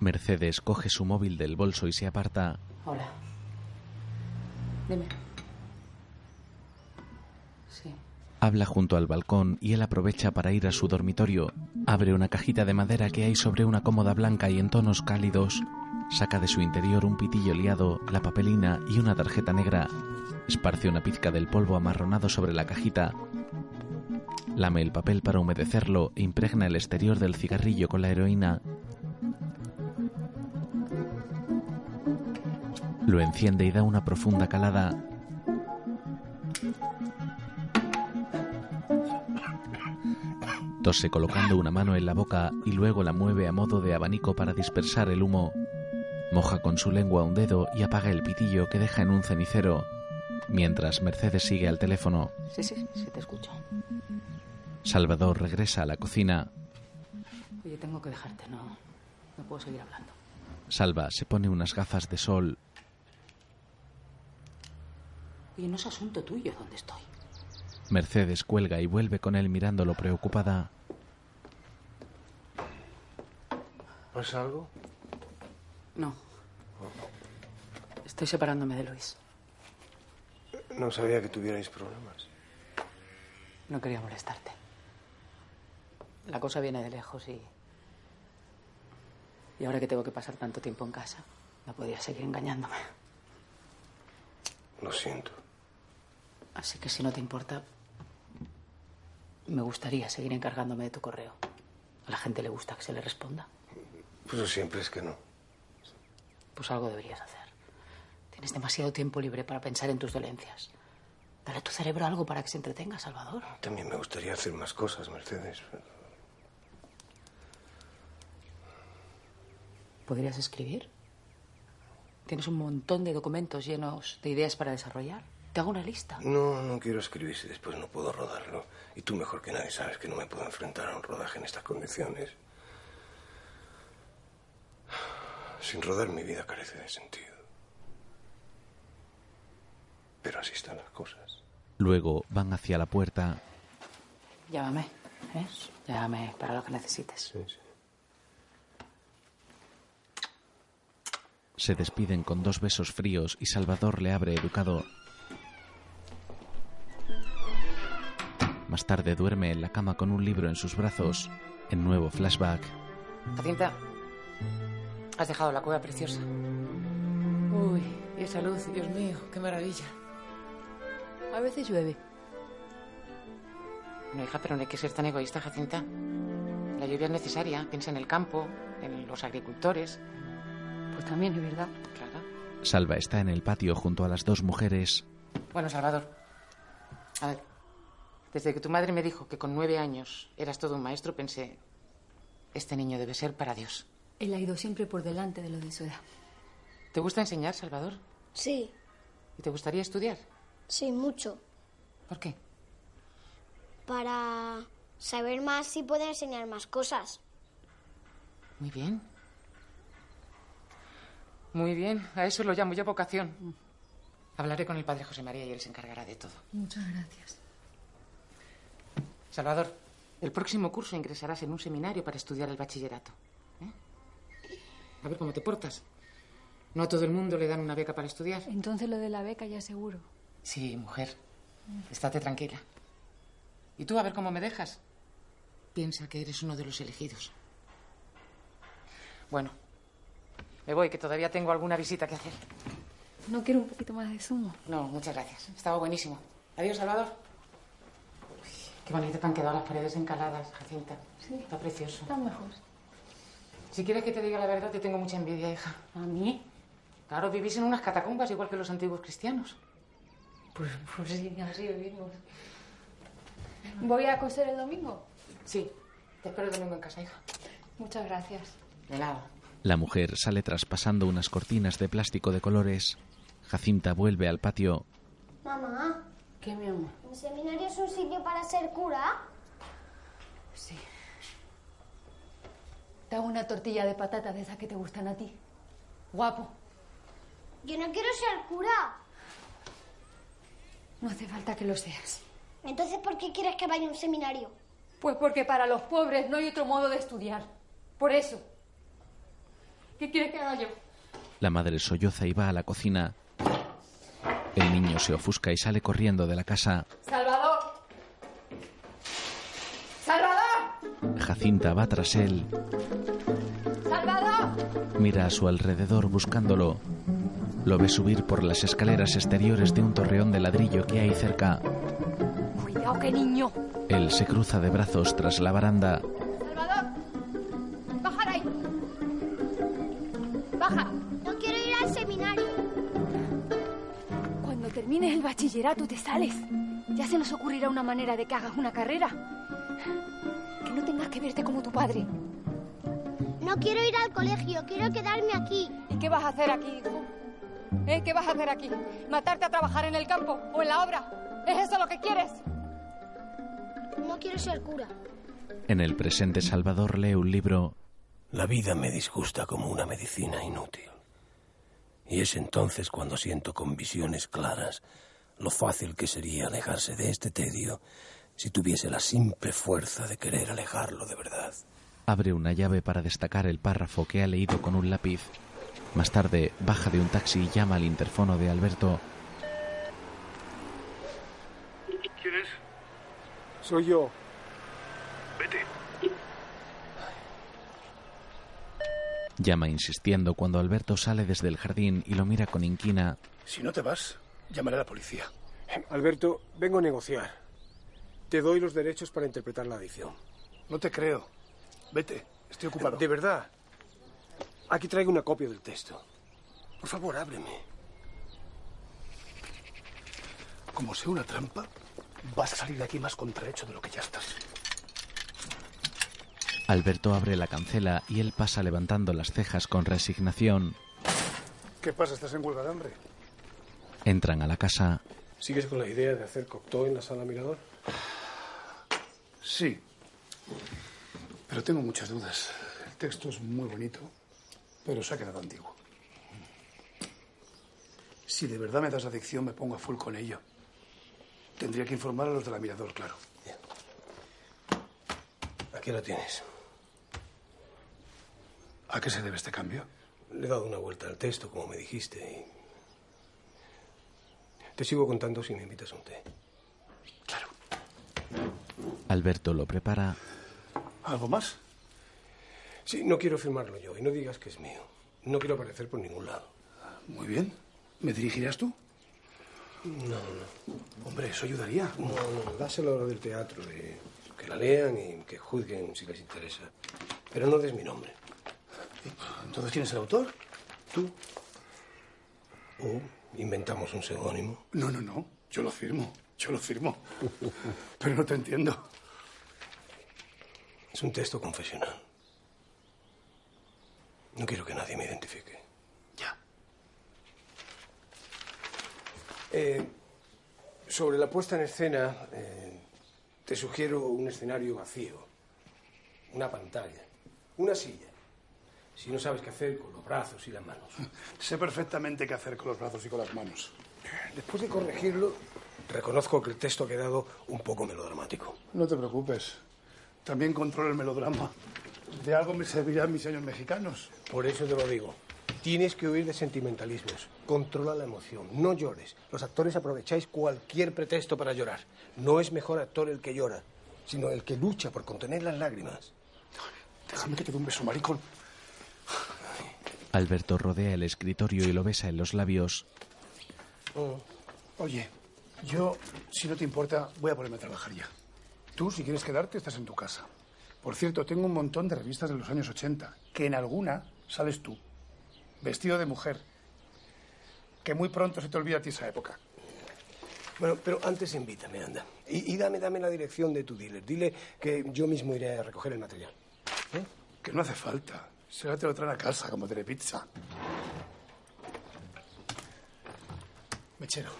Mercedes coge su móvil del bolso y se aparta. Hola. Dime. Sí. Habla junto al balcón y él aprovecha para ir a su dormitorio. Abre una cajita de madera que hay sobre una cómoda blanca y en tonos cálidos. Saca de su interior un pitillo liado, la papelina y una tarjeta negra. Esparce una pizca del polvo amarronado sobre la cajita. Lame el papel para humedecerlo e impregna el exterior del cigarrillo con la heroína. Lo enciende y da una profunda calada. Tose colocando una mano en la boca y luego la mueve a modo de abanico para dispersar el humo. Moja con su lengua un dedo y apaga el pitillo que deja en un cenicero, mientras Mercedes sigue al teléfono. Sí, sí, sí, te escucho. Salvador regresa a la cocina. Oye, tengo que dejarte, no. No puedo seguir hablando. Salva se pone unas gafas de sol. Oye, no es asunto tuyo dónde estoy. Mercedes cuelga y vuelve con él mirándolo preocupada. ¿Pasa algo? No. Estoy separándome de Luis. No sabía que tuvierais problemas. No quería molestarte. La cosa viene de lejos y... Y ahora que tengo que pasar tanto tiempo en casa, no podía seguir engañándome. Lo siento. Así que si no te importa, me gustaría seguir encargándome de tu correo. A la gente le gusta que se le responda. Pero siempre es que no. Pues algo deberías hacer. Tienes demasiado tiempo libre para pensar en tus dolencias. Dale a tu cerebro algo para que se entretenga, Salvador. También me gustaría hacer más cosas, Mercedes. ¿Podrías escribir? Tienes un montón de documentos llenos de ideas para desarrollar. Te hago una lista. No, no quiero escribir si después no puedo rodarlo. Y tú mejor que nadie sabes que no me puedo enfrentar a un rodaje en estas condiciones. Sin rodar mi vida carece de sentido. Pero así están las cosas. Luego van hacia la puerta. Llámame, ¿eh? Llámame para lo que necesites. Se despiden con dos besos fríos y Salvador le abre educado. Más tarde duerme en la cama con un libro en sus brazos. En nuevo flashback, Jacinta, has dejado la cueva preciosa. Uy, y esa luz, Dios mío, qué maravilla. A veces llueve. No, hija, pero no hay que ser tan egoísta, Jacinta. La lluvia es necesaria. Piensa en el campo, en los agricultores. Pues también es verdad. Claro. Salva está en el patio junto a las dos mujeres. Bueno, Salvador. A ver. Desde que tu madre me dijo que con nueve años eras todo un maestro, pensé, este niño debe ser para Dios. Él ha ido siempre por delante de lo de su edad. ¿Te gusta enseñar, Salvador? Sí, ¿Y te gustaría estudiar? sí, mucho. ¿Por qué? Para saber más y poder enseñar más cosas. Muy bien. Muy bien, a eso lo llamo yo vocación. Hablaré con el padre José María y él se encargará de todo. Muchas gracias. Salvador, el próximo curso ingresarás en un seminario para estudiar el bachillerato. ¿eh? A ver cómo te portas. No a todo el mundo le dan una beca para estudiar. Entonces lo de la beca ya seguro. Sí, mujer. Estate tranquila. ¿Y tú a ver cómo me dejas? Piensa que eres uno de los elegidos. Bueno, me voy, que todavía tengo alguna visita que hacer. ¿No quiero un poquito más de zumo? No, muchas gracias. Estaba buenísimo. Adiós, Salvador. Qué bonito te han quedado las paredes encaladas, Jacinta. Sí. Está precioso. Está mejor. Si quieres que te diga la verdad, te tengo mucha envidia, hija. ¿A mí? Claro, vivís en unas catacumbas igual que los antiguos cristianos. Pues, pues sí, así vivimos. ¿Voy a coser el domingo? Sí. Te espero el domingo en casa, hija. Muchas gracias. De nada. La mujer sale traspasando unas cortinas de plástico de colores. Jacinta vuelve al patio. Mamá, ¿Qué, mi amor? ¿El seminario es un sitio para ser cura? Sí. Te hago una tortilla de patata de esas que te gustan a ti. Guapo. Yo no quiero ser cura. No hace falta que lo seas. Entonces, ¿por qué quieres que vaya a un seminario? Pues porque para los pobres no hay otro modo de estudiar. Por eso. ¿Qué quieres que haga yo? La madre solloza y va a la cocina. El niño se ofusca y sale corriendo de la casa. ¡Salvador! ¡Salvador! Jacinta va tras él. ¡Salvador! Mira a su alrededor buscándolo. Lo ve subir por las escaleras exteriores de un torreón de ladrillo que hay cerca. Cuidado, qué niño. Él se cruza de brazos tras la baranda. Termines el bachillerato te sales. Ya se nos ocurrirá una manera de que hagas una carrera. Que no tengas que verte como tu padre. No quiero ir al colegio, quiero quedarme aquí. ¿Y qué vas a hacer aquí, hijo? ¿Eh? ¿Qué vas a hacer aquí? ¿Matarte a trabajar en el campo o en la obra? ¿Es eso lo que quieres? No quiero ser cura. En el presente Salvador lee un libro. La vida me disgusta como una medicina inútil. Y es entonces cuando siento con visiones claras lo fácil que sería alejarse de este tedio si tuviese la simple fuerza de querer alejarlo de verdad. Abre una llave para destacar el párrafo que ha leído con un lápiz. Más tarde, baja de un taxi y llama al interfono de Alberto. ¿Quién es? Soy yo. Vete. Llama insistiendo cuando Alberto sale desde el jardín y lo mira con inquina. Si no te vas, llamaré a la policía. Alberto, vengo a negociar. Te doy los derechos para interpretar la adicción. No te creo. Vete, estoy ocupado. De verdad. Aquí traigo una copia del texto. Por favor, ábreme. Como sea una trampa, vas a salir de aquí más contrahecho de lo que ya estás. Alberto abre la cancela y él pasa levantando las cejas con resignación. ¿Qué pasa? ¿Estás en huelga de hambre? Entran a la casa. ¿Sigues con la idea de hacer cocteau en la sala mirador? Sí. Pero tengo muchas dudas. El texto es muy bonito, pero se ha quedado antiguo. Si de verdad me das adicción, me pongo a full con ello. Tendría que informar a los de la mirador, claro. Aquí lo tienes. ¿A qué se debe este cambio? Le he dado una vuelta al texto, como me dijiste, y Te sigo contando si me invitas a un té. Alberto lo prepara. ¿Algo más? Sí, no quiero firmarlo yo y no digas que es mío. No quiero aparecer por ningún lado. Muy bien. ¿Me dirigirás tú? No, no. Hombre, eso ayudaría. No, no, dáselo a lo del teatro, y que la lean y que juzguen si les interesa. Pero no des mi nombre. Entonces, ¿quién es el autor? Tú. O inventamos un seudónimo. No, no, no. Yo lo firmo. Yo lo firmo. Pero no te entiendo. Es un texto confesional. No quiero que nadie me identifique. Ya. Eh, sobre la puesta en escena, eh, te sugiero un escenario vacío, una pantalla, una silla. Si no sabes qué hacer con los brazos y las manos. Sé perfectamente qué hacer con los brazos y con las manos. Después de corregirlo, reconozco que el texto ha quedado un poco melodramático. No te preocupes. También controlo el melodrama. De algo me servirán mis años mexicanos. Por eso te lo digo. Tienes que huir de sentimentalismos. Controla la emoción. No llores. Los actores aprovecháis cualquier pretexto para llorar. No es mejor actor el que llora, sino el que lucha por contener las lágrimas. Déjame que te dé un beso, maricón. Alberto rodea el escritorio y lo besa en los labios. Oye, yo, si no te importa, voy a ponerme a trabajar ya. Tú, si quieres quedarte, estás en tu casa. Por cierto, tengo un montón de revistas de los años 80, que en alguna sales tú, vestido de mujer. Que muy pronto se te olvida a ti esa época. Bueno, pero antes invítame, anda. Y, y dame, dame la dirección de tu dealer. Dile que yo mismo iré a recoger el material. ¿Eh? Que no hace falta. Será te lo traen a casa, como telepizza. Mechero.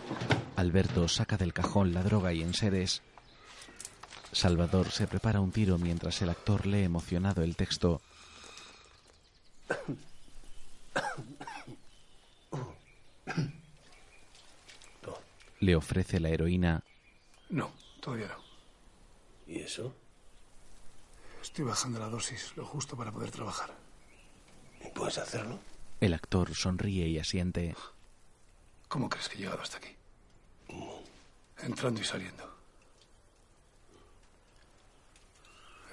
Alberto saca del cajón la droga y enseres. Salvador se prepara un tiro mientras el actor lee emocionado el texto. Le ofrece la heroína. No, todavía no. ¿Y eso? Estoy bajando la dosis, lo justo para poder trabajar. ¿Y puedes hacerlo? El actor sonríe y asiente. ¿Cómo crees que he llegado hasta aquí? Entrando y saliendo.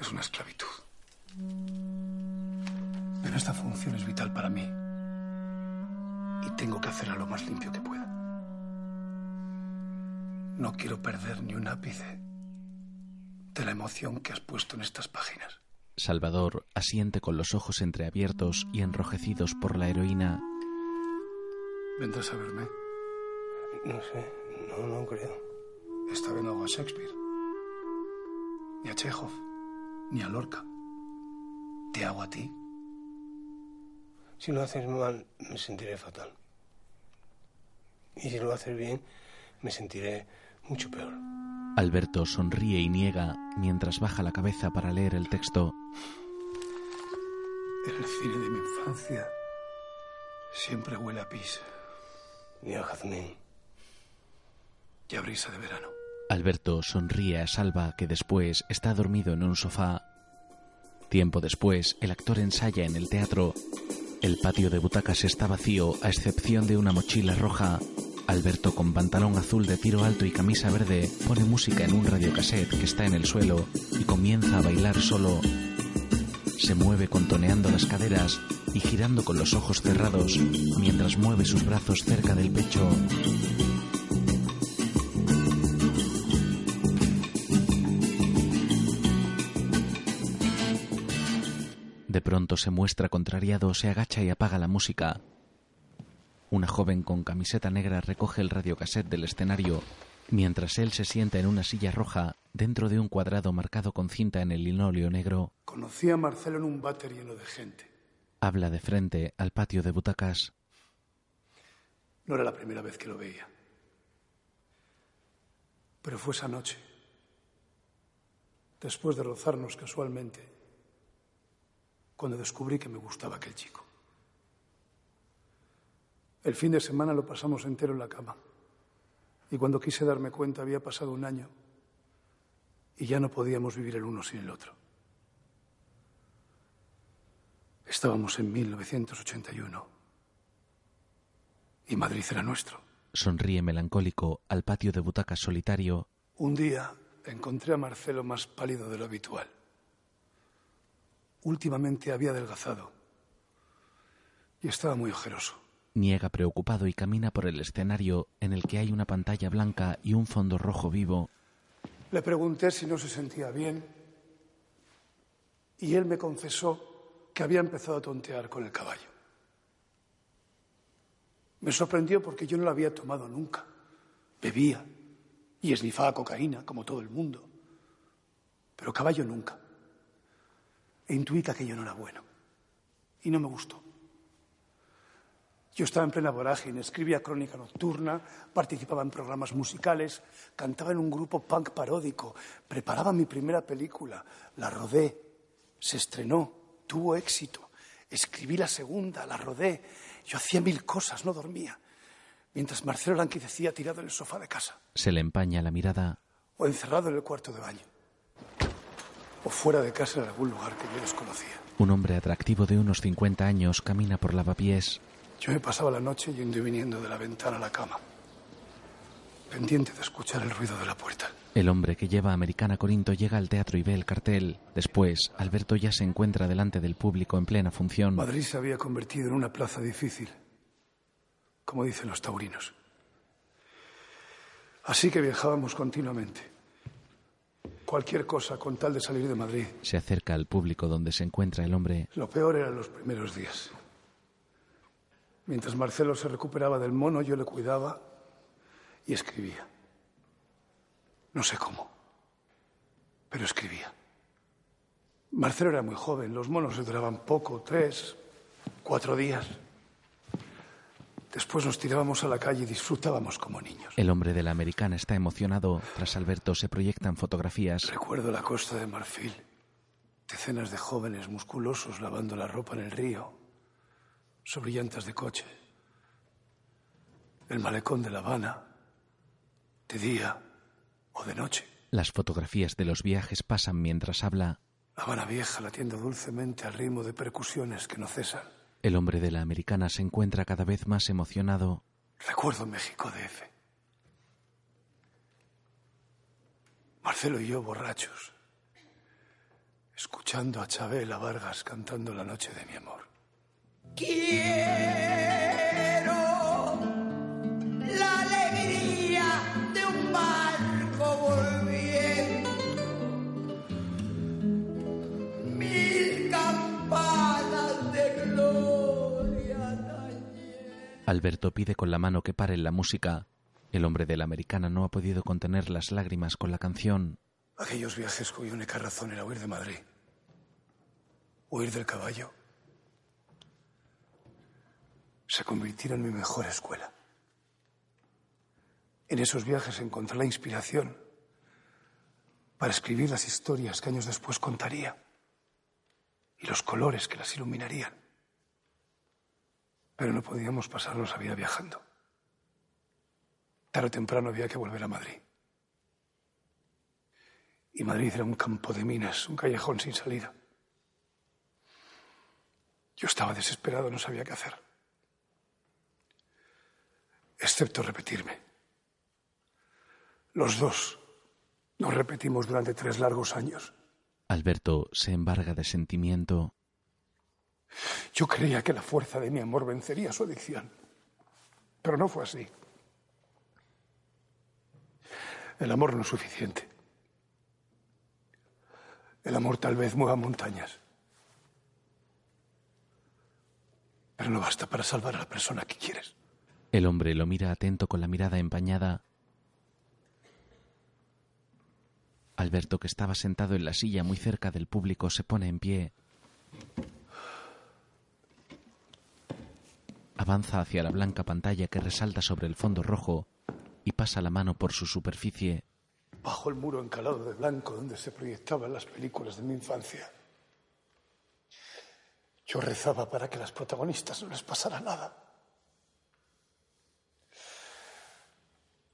Es una esclavitud. Pero esta función es vital para mí. Y tengo que hacerla lo más limpio que pueda. No quiero perder ni un ápice de la emoción que has puesto en estas páginas. Salvador asiente con los ojos entreabiertos y enrojecidos por la heroína. ¿Vendrás a verme? No sé, no, no creo. Esta vez no hago a Shakespeare. Ni a Chekhov. Ni a Lorca. Te hago a ti. Si lo haces mal, me sentiré fatal. Y si lo haces bien, me sentiré mucho peor. Alberto sonríe y niega mientras baja la cabeza para leer el texto. En el cine de mi infancia siempre huele a pis. Y a jazmín. Y a brisa de verano. Alberto sonríe a Salva, que después está dormido en un sofá. Tiempo después, el actor ensaya en el teatro. El patio de butacas está vacío, a excepción de una mochila roja. Alberto, con pantalón azul de tiro alto y camisa verde, pone música en un radiocassette que está en el suelo y comienza a bailar solo. Se mueve contoneando las caderas y girando con los ojos cerrados mientras mueve sus brazos cerca del pecho. De pronto se muestra contrariado, se agacha y apaga la música. Una joven con camiseta negra recoge el radiocassette del escenario, mientras él se sienta en una silla roja dentro de un cuadrado marcado con cinta en el linóleo negro. Conocí a Marcelo en un váter lleno de gente. Habla de frente al patio de butacas. No era la primera vez que lo veía. Pero fue esa noche, después de rozarnos casualmente, cuando descubrí que me gustaba aquel chico. El fin de semana lo pasamos entero en la cama. Y cuando quise darme cuenta había pasado un año y ya no podíamos vivir el uno sin el otro. Estábamos en 1981 y Madrid era nuestro. Sonríe melancólico al patio de butacas solitario. Un día encontré a Marcelo más pálido de lo habitual. Últimamente había adelgazado y estaba muy ojeroso. Niega preocupado y camina por el escenario en el que hay una pantalla blanca y un fondo rojo vivo. Le pregunté si no se sentía bien y él me confesó que había empezado a tontear con el caballo. Me sorprendió porque yo no lo había tomado nunca. Bebía y esnifaba cocaína, como todo el mundo. Pero caballo nunca. E intuí que aquello no era bueno. Y no me gustó. Yo estaba en plena vorágine, escribía crónica nocturna, participaba en programas musicales, cantaba en un grupo punk paródico, preparaba mi primera película, la rodé, se estrenó, tuvo éxito, escribí la segunda, la rodé, yo hacía mil cosas, no dormía, mientras Marcelo lanquidecía tirado en el sofá de casa, Se le empaña la mirada. o encerrado en el cuarto de baño, o fuera de casa en algún lugar que yo desconocía. Un hombre atractivo de unos 50 años camina por lavapiés. Yo me pasaba la noche yendo y viniendo de la ventana a la cama, pendiente de escuchar el ruido de la puerta. El hombre que lleva Americana Corinto llega al teatro y ve el cartel. Después, Alberto ya se encuentra delante del público en plena función. Madrid se había convertido en una plaza difícil, como dicen los taurinos. Así que viajábamos continuamente. Cualquier cosa con tal de salir de Madrid. Se acerca al público donde se encuentra el hombre. Lo peor eran los primeros días. Mientras Marcelo se recuperaba del mono, yo le cuidaba y escribía. No sé cómo, pero escribía. Marcelo era muy joven, los monos le duraban poco, tres, cuatro días. Después nos tirábamos a la calle y disfrutábamos como niños. El hombre de la Americana está emocionado. Tras Alberto se proyectan fotografías. Recuerdo la costa de Marfil, decenas de jóvenes musculosos lavando la ropa en el río, sobre llantas de coche, el malecón de La Habana, de día o de noche. Las fotografías de los viajes pasan mientras habla. La Habana Vieja latiendo dulcemente al ritmo de percusiones que no cesan. El hombre de la Americana se encuentra cada vez más emocionado. Recuerdo México DF. Marcelo y yo borrachos, escuchando a Chabela Vargas cantando La noche de mi amor. Quiero la alegría de un barco volviendo. Mil campanas de gloria. Alberto pide con la mano que paren la música. El hombre de la Americana no ha podido contener las lágrimas con la canción. Aquellos viajes cuya única razón era huir de Madrid. Huir del caballo. Se convirtieron en mi mejor escuela. En esos viajes encontré la inspiración para escribir las historias que años después contaría y los colores que las iluminarían. Pero no podíamos pasarnos la vida viajando. Tarde o temprano había que volver a Madrid. Y Madrid era un campo de minas, un callejón sin salida. Yo estaba desesperado, no sabía qué hacer. Excepto repetirme. Los dos nos repetimos durante tres largos años. Alberto se embarga de sentimiento. Yo creía que la fuerza de mi amor vencería su adicción. Pero no fue así. El amor no es suficiente. El amor tal vez mueva montañas. Pero no basta para salvar a la persona que quieres. El hombre lo mira atento con la mirada empañada. Alberto, que estaba sentado en la silla muy cerca del público, se pone en pie. Avanza hacia la blanca pantalla que resalta sobre el fondo rojo y pasa la mano por su superficie. Bajo el muro encalado de blanco donde se proyectaban las películas de mi infancia. Yo rezaba para que las protagonistas no les pasara nada.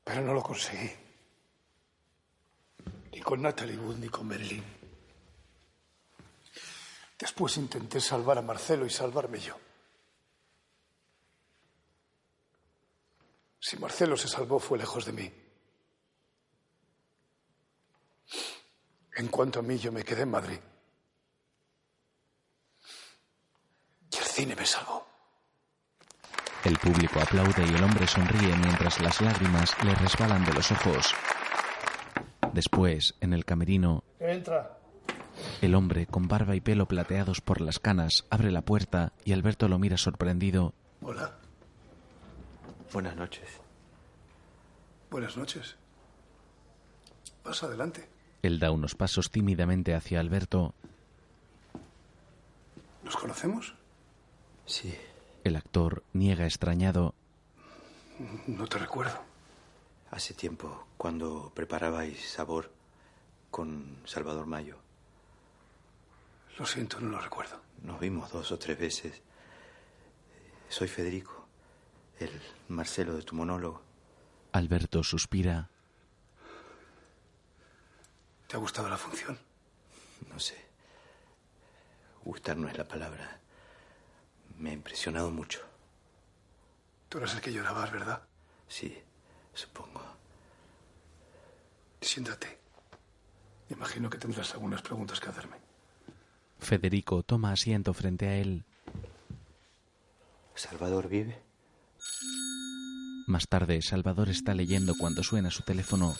Pero no lo conseguí. Ni con Natalie Wood ni con Marilyn. Después intenté salvar a Marcelo y salvarme yo. Si Marcelo se salvó fue lejos de mí. En cuanto a mí, yo me quedé en Madrid. ¿Quién me salvó? El público aplaude y el hombre sonríe mientras las lágrimas le resbalan de los ojos. Después, en el camerino, Entra. el hombre, con barba y pelo plateados por las canas, abre la puerta y Alberto lo mira sorprendido. Hola. Buenas noches. Buenas noches. Pasa adelante. Él da unos pasos tímidamente hacia Alberto. ¿Nos conocemos? Sí. El actor niega extrañado. No te recuerdo. Hace tiempo, cuando preparabais sabor con Salvador Mayo. Lo siento, no lo recuerdo. Nos vimos dos o tres veces. Soy Federico, el Marcelo de tu monólogo. Alberto suspira. ¿Te ha gustado la función? No sé. Gustar no es la palabra. Me ha impresionado mucho. Tú eres el que llorabas, ¿verdad? Sí, supongo. Siéntate. Imagino que tendrás algunas preguntas que hacerme. Federico toma asiento frente a él. ¿Salvador vive? Más tarde, Salvador está leyendo cuando suena su teléfono.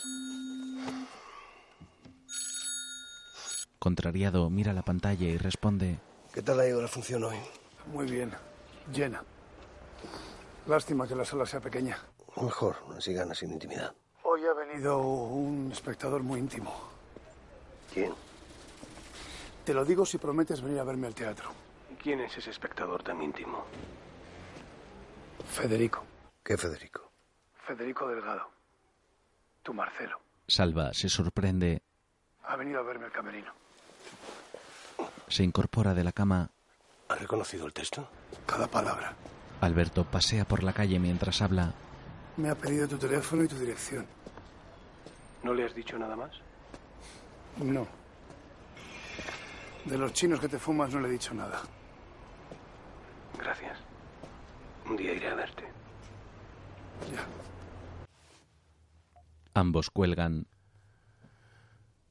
Contrariado, mira la pantalla y responde. ¿Qué tal ha ido la función hoy? Muy bien. Llena. Lástima que la sala sea pequeña. Mejor, así ganas sin intimidad. Hoy ha venido un espectador muy íntimo. ¿Quién? Te lo digo si prometes venir a verme al teatro. ¿Quién es ese espectador tan íntimo? Federico. ¿Qué Federico? Federico Delgado. Tu Marcelo. Salva se sorprende, Ha venido a verme al camerino. se incorpora de la cama. ¿Ha reconocido el texto? Cada palabra. Alberto pasea por la calle mientras habla. Me ha pedido tu teléfono y tu dirección. ¿No le has dicho nada más? No. De los chinos que te fumas no le he dicho nada. Gracias. Un día iré a verte. Ya. Ambos cuelgan.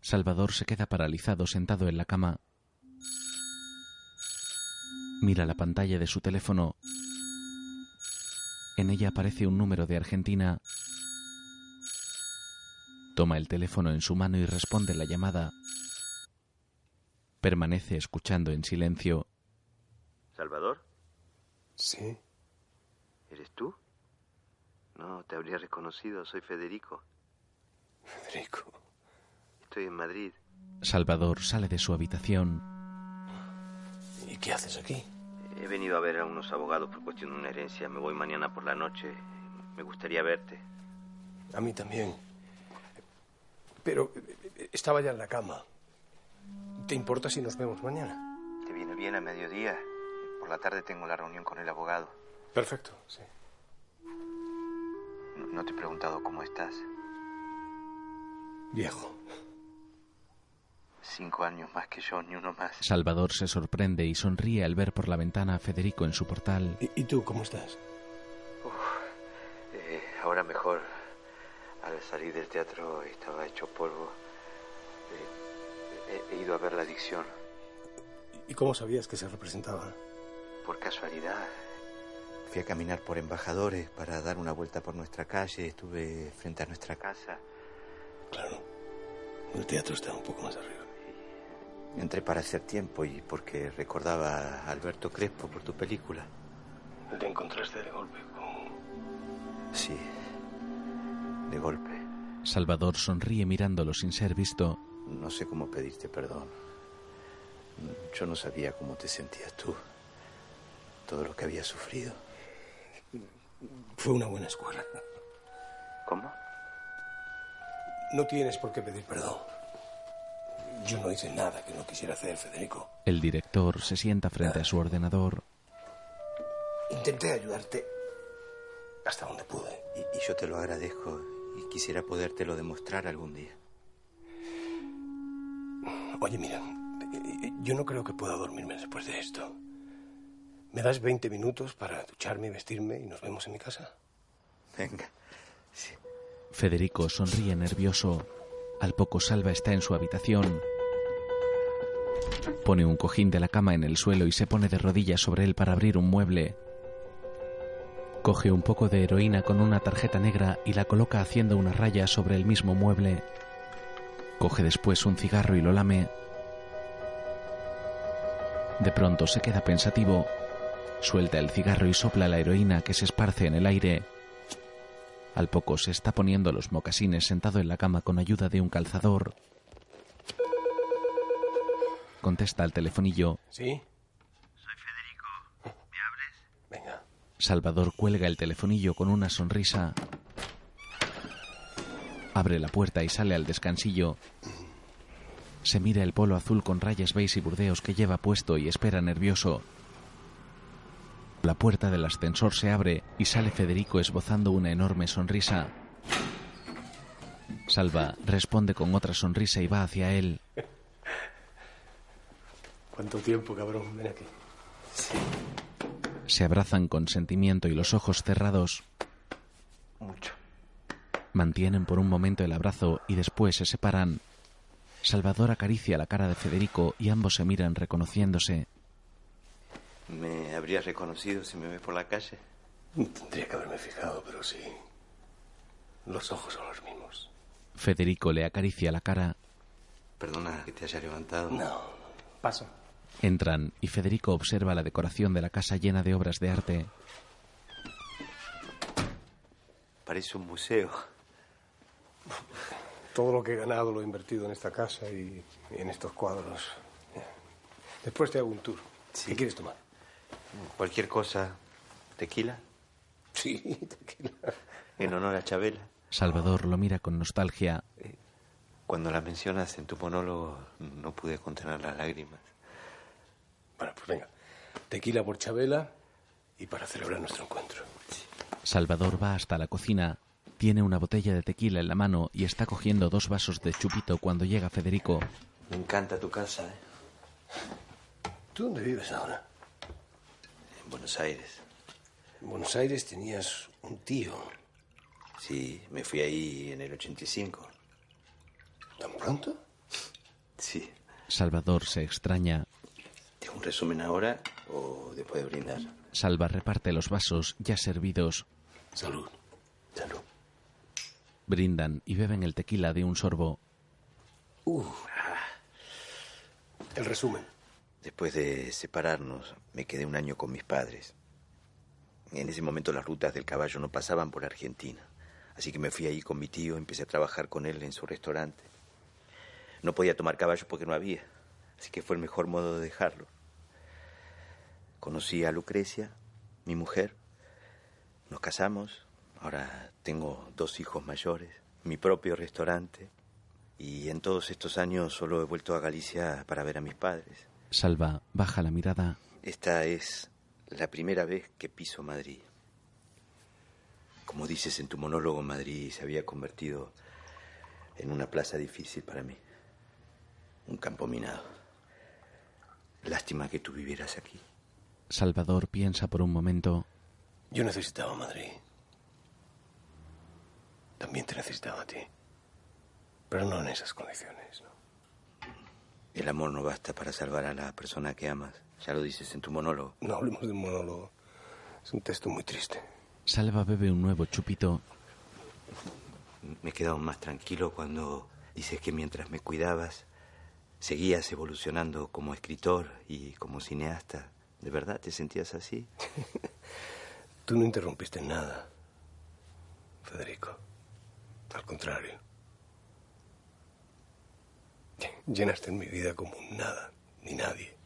Salvador se queda paralizado sentado en la cama. Mira la pantalla de su teléfono. En ella aparece un número de Argentina. Toma el teléfono en su mano y responde la llamada. Permanece escuchando en silencio. ¿Salvador? Sí. ¿Eres tú? No, te habría reconocido. Soy Federico. Federico. Estoy en Madrid. Salvador sale de su habitación. ¿Y qué haces aquí? He venido a ver a unos abogados por cuestión de una herencia. Me voy mañana por la noche. Me gustaría verte. A mí también. Pero estaba ya en la cama. ¿Te importa si nos vemos mañana? ¿Te viene bien a mediodía? Por la tarde tengo la reunión con el abogado. Perfecto, sí. No, no te he preguntado cómo estás. Viejo. Cinco años más que yo, ni uno más. Salvador se sorprende y sonríe al ver por la ventana a Federico en su portal. ¿Y, y tú cómo estás? Eh, ahora mejor. Al salir del teatro estaba hecho polvo. Eh, he, he ido a ver la adicción. ¿Y cómo sabías que se representaba? Por casualidad. Fui a caminar por embajadores para dar una vuelta por nuestra calle. Estuve frente a nuestra casa. Claro. El teatro está un poco más arriba. Entré para hacer tiempo y porque recordaba a Alberto Crespo por tu película. ¿Te encontraste de golpe con...? Sí, de golpe. Salvador sonríe mirándolo sin ser visto. No sé cómo pedirte perdón. Yo no sabía cómo te sentías tú. Todo lo que había sufrido. Fue una buena escuela. ¿Cómo? No tienes por qué pedir perdón. Yo no hice nada que no quisiera hacer, Federico. El director se sienta frente a su ordenador. Intenté ayudarte hasta donde pude. Y, y yo te lo agradezco y quisiera podértelo demostrar algún día. Oye, mira, yo no creo que pueda dormirme después de esto. ¿Me das 20 minutos para ducharme y vestirme y nos vemos en mi casa? Venga. Federico sonríe nervioso. Al poco Salva está en su habitación. Pone un cojín de la cama en el suelo y se pone de rodillas sobre él para abrir un mueble. Coge un poco de heroína con una tarjeta negra y la coloca haciendo una raya sobre el mismo mueble. Coge después un cigarro y lo lame. De pronto se queda pensativo. Suelta el cigarro y sopla la heroína que se esparce en el aire. Al poco se está poniendo los mocasines sentado en la cama con ayuda de un calzador. Contesta al telefonillo. ¿Sí? Salvador cuelga el telefonillo con una sonrisa. Abre la puerta y sale al descansillo. Se mira el polo azul con rayas beige y burdeos que lleva puesto y espera nervioso. La puerta del ascensor se abre y sale Federico esbozando una enorme sonrisa. Salva responde con otra sonrisa y va hacia él. ¿Cuánto tiempo, cabrón? Ven aquí. Se abrazan con sentimiento y los ojos cerrados. Mucho. Mantienen por un momento el abrazo y después se separan. Salvador acaricia la cara de Federico y ambos se miran reconociéndose. ¿Me habrías reconocido si me ves por la calle? Tendría que haberme fijado, pero sí. Los ojos son los mismos. Federico le acaricia la cara. Perdona que te haya levantado. No. Paso. Entran y Federico observa la decoración de la casa llena de obras de arte. Parece un museo. Todo lo que he ganado lo he invertido en esta casa y, y en estos cuadros. Después te hago un tour. ¿Qué quieres tomar? Cualquier cosa. ¿Tequila? Sí, tequila. En honor a Chabela. Salvador lo mira con nostalgia. Cuando la mencionas en tu monólogo, no pude contener las lágrimas. Bueno, pues venga. Tequila por Chabela y para celebrar nuestro encuentro. Salvador va hasta la cocina, tiene una botella de tequila en la mano y está cogiendo dos vasos de chupito cuando llega Federico. Me encanta tu casa, ¿eh? ¿Tú dónde vives ahora? En Buenos Aires. En Buenos Aires tenías un tío. Sí, me fui ahí en el 85. ¿Tan pronto? Sí. Salvador se extraña. ¿Te hago un resumen ahora o después de brindar? Salva reparte los vasos ya servidos. Salud. Salud. Brindan y beben el tequila de un sorbo. El resumen. Después de separarnos, me quedé un año con mis padres. En ese momento las rutas del caballo no pasaban por Argentina. Así que me fui ahí con mi tío, empecé a trabajar con él en su restaurante. No podía tomar caballo porque no había, así que fue el mejor modo de dejarlo. Conocí a Lucrecia, mi mujer, nos casamos, ahora tengo dos hijos mayores, mi propio restaurante, y en todos estos años solo he vuelto a Galicia para ver a mis padres. Salva baja la mirada. Esta es la primera vez que piso Madrid. Como dices en tu monólogo, Madrid se había convertido en una plaza difícil para mí. Un campo minado. Lástima que tú vivieras aquí. Salvador piensa por un momento. Yo necesitaba Madrid. También te necesitaba a ti. Pero no en esas condiciones, ¿no? El amor no basta para salvar a la persona que amas. Ya lo dices en tu monólogo. No hablemos de un monólogo. Es un texto muy triste. Salva bebe un nuevo chupito. Me he quedado más tranquilo cuando dices que mientras me cuidabas, seguías evolucionando como escritor y como cineasta. ¿De verdad te sentías así? Tú no interrumpiste nada, Federico. Al contrario. Llenaste en mi vida como un nada, ni nadie.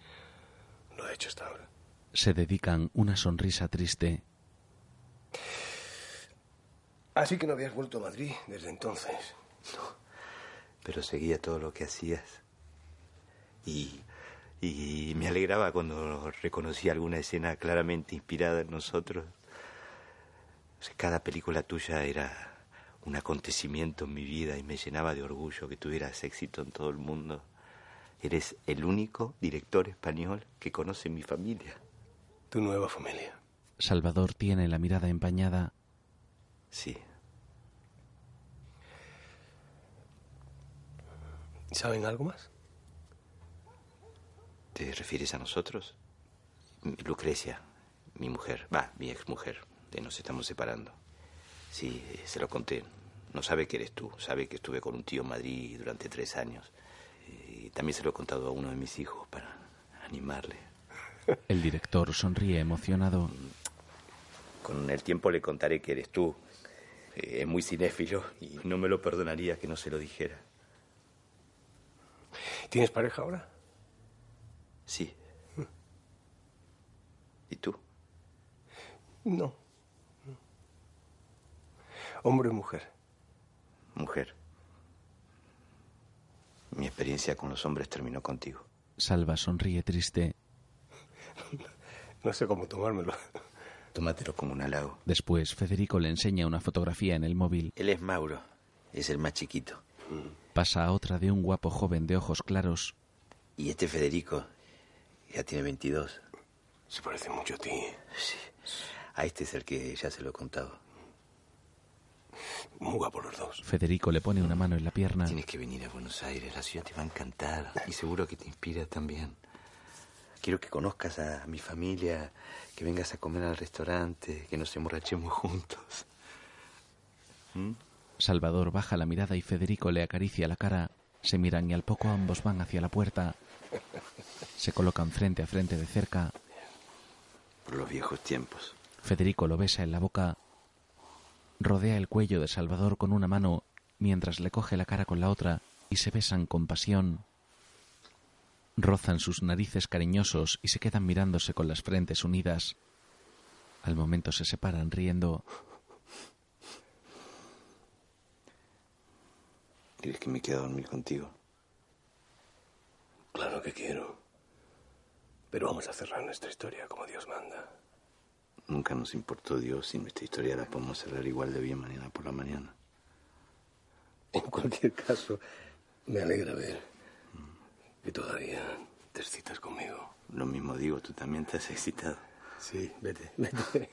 Lo he hecho hasta ahora. Se dedican una sonrisa triste. Así que no habías vuelto a Madrid desde entonces. Pero seguía todo lo que hacías. Y, y me alegraba cuando reconocí alguna escena claramente inspirada en nosotros. O sea, cada película tuya era un acontecimiento en mi vida y me llenaba de orgullo que tuvieras éxito en todo el mundo. Eres el único director español que conoce mi familia. Tu nueva familia. Salvador tiene la mirada empañada. Sí. ¿Saben algo más? ¿Te refieres a nosotros? Lucrecia, mi mujer, va, mi exmujer, de nos estamos separando. Sí, se lo conté. No sabe que eres tú, sabe que estuve con un tío en Madrid durante tres años. Y también se lo he contado a uno de mis hijos para animarle. El director sonríe emocionado. Con el tiempo le contaré que eres tú. Eh, Es muy cinéfilo y no me lo perdonaría que no se lo dijera. ¿Tienes pareja ahora? Sí. ¿Y tú? No. Hombre o mujer. Mujer. Mi experiencia con los hombres terminó contigo. Salva sonríe triste. No sé cómo tomármelo. Tómatelo como un halago. Después, Federico le enseña una fotografía en el móvil. Él es Mauro. Es el más chiquito. Pasa a otra de un guapo joven de ojos claros. Y este Federico ya tiene 22. Se parece mucho a ti. Sí. A este es el que ya se lo he contado. Muy guapos los dos. Federico le pone una mano en la pierna. Tienes que venir a Buenos Aires. La ciudad te va a encantar. Y seguro que te inspira también. Quiero que conozcas a mi familia, que vengas a comer al restaurante, que nos emborrachemos juntos. ¿Mm? Salvador baja la mirada y Federico le acaricia la cara. Se miran y al poco ambos van hacia la puerta. Se colocan frente a frente de cerca. Por los viejos tiempos. Federico lo besa en la boca. Rodea el cuello de Salvador con una mano mientras le coge la cara con la otra y se besan con pasión. Rozan sus narices cariñosos y se quedan mirándose con las frentes unidas. Al momento se separan riendo. ¿Quieres que me quede a dormir contigo? Claro que quiero. Pero vamos a cerrar nuestra historia como Dios manda. Nunca nos importó Dios y nuestra historia la podemos cerrar igual de bien mañana por la mañana. En cualquier caso, me alegra ver que todavía te excitas conmigo. Lo mismo digo, tú también te has excitado. Sí, vete, vete.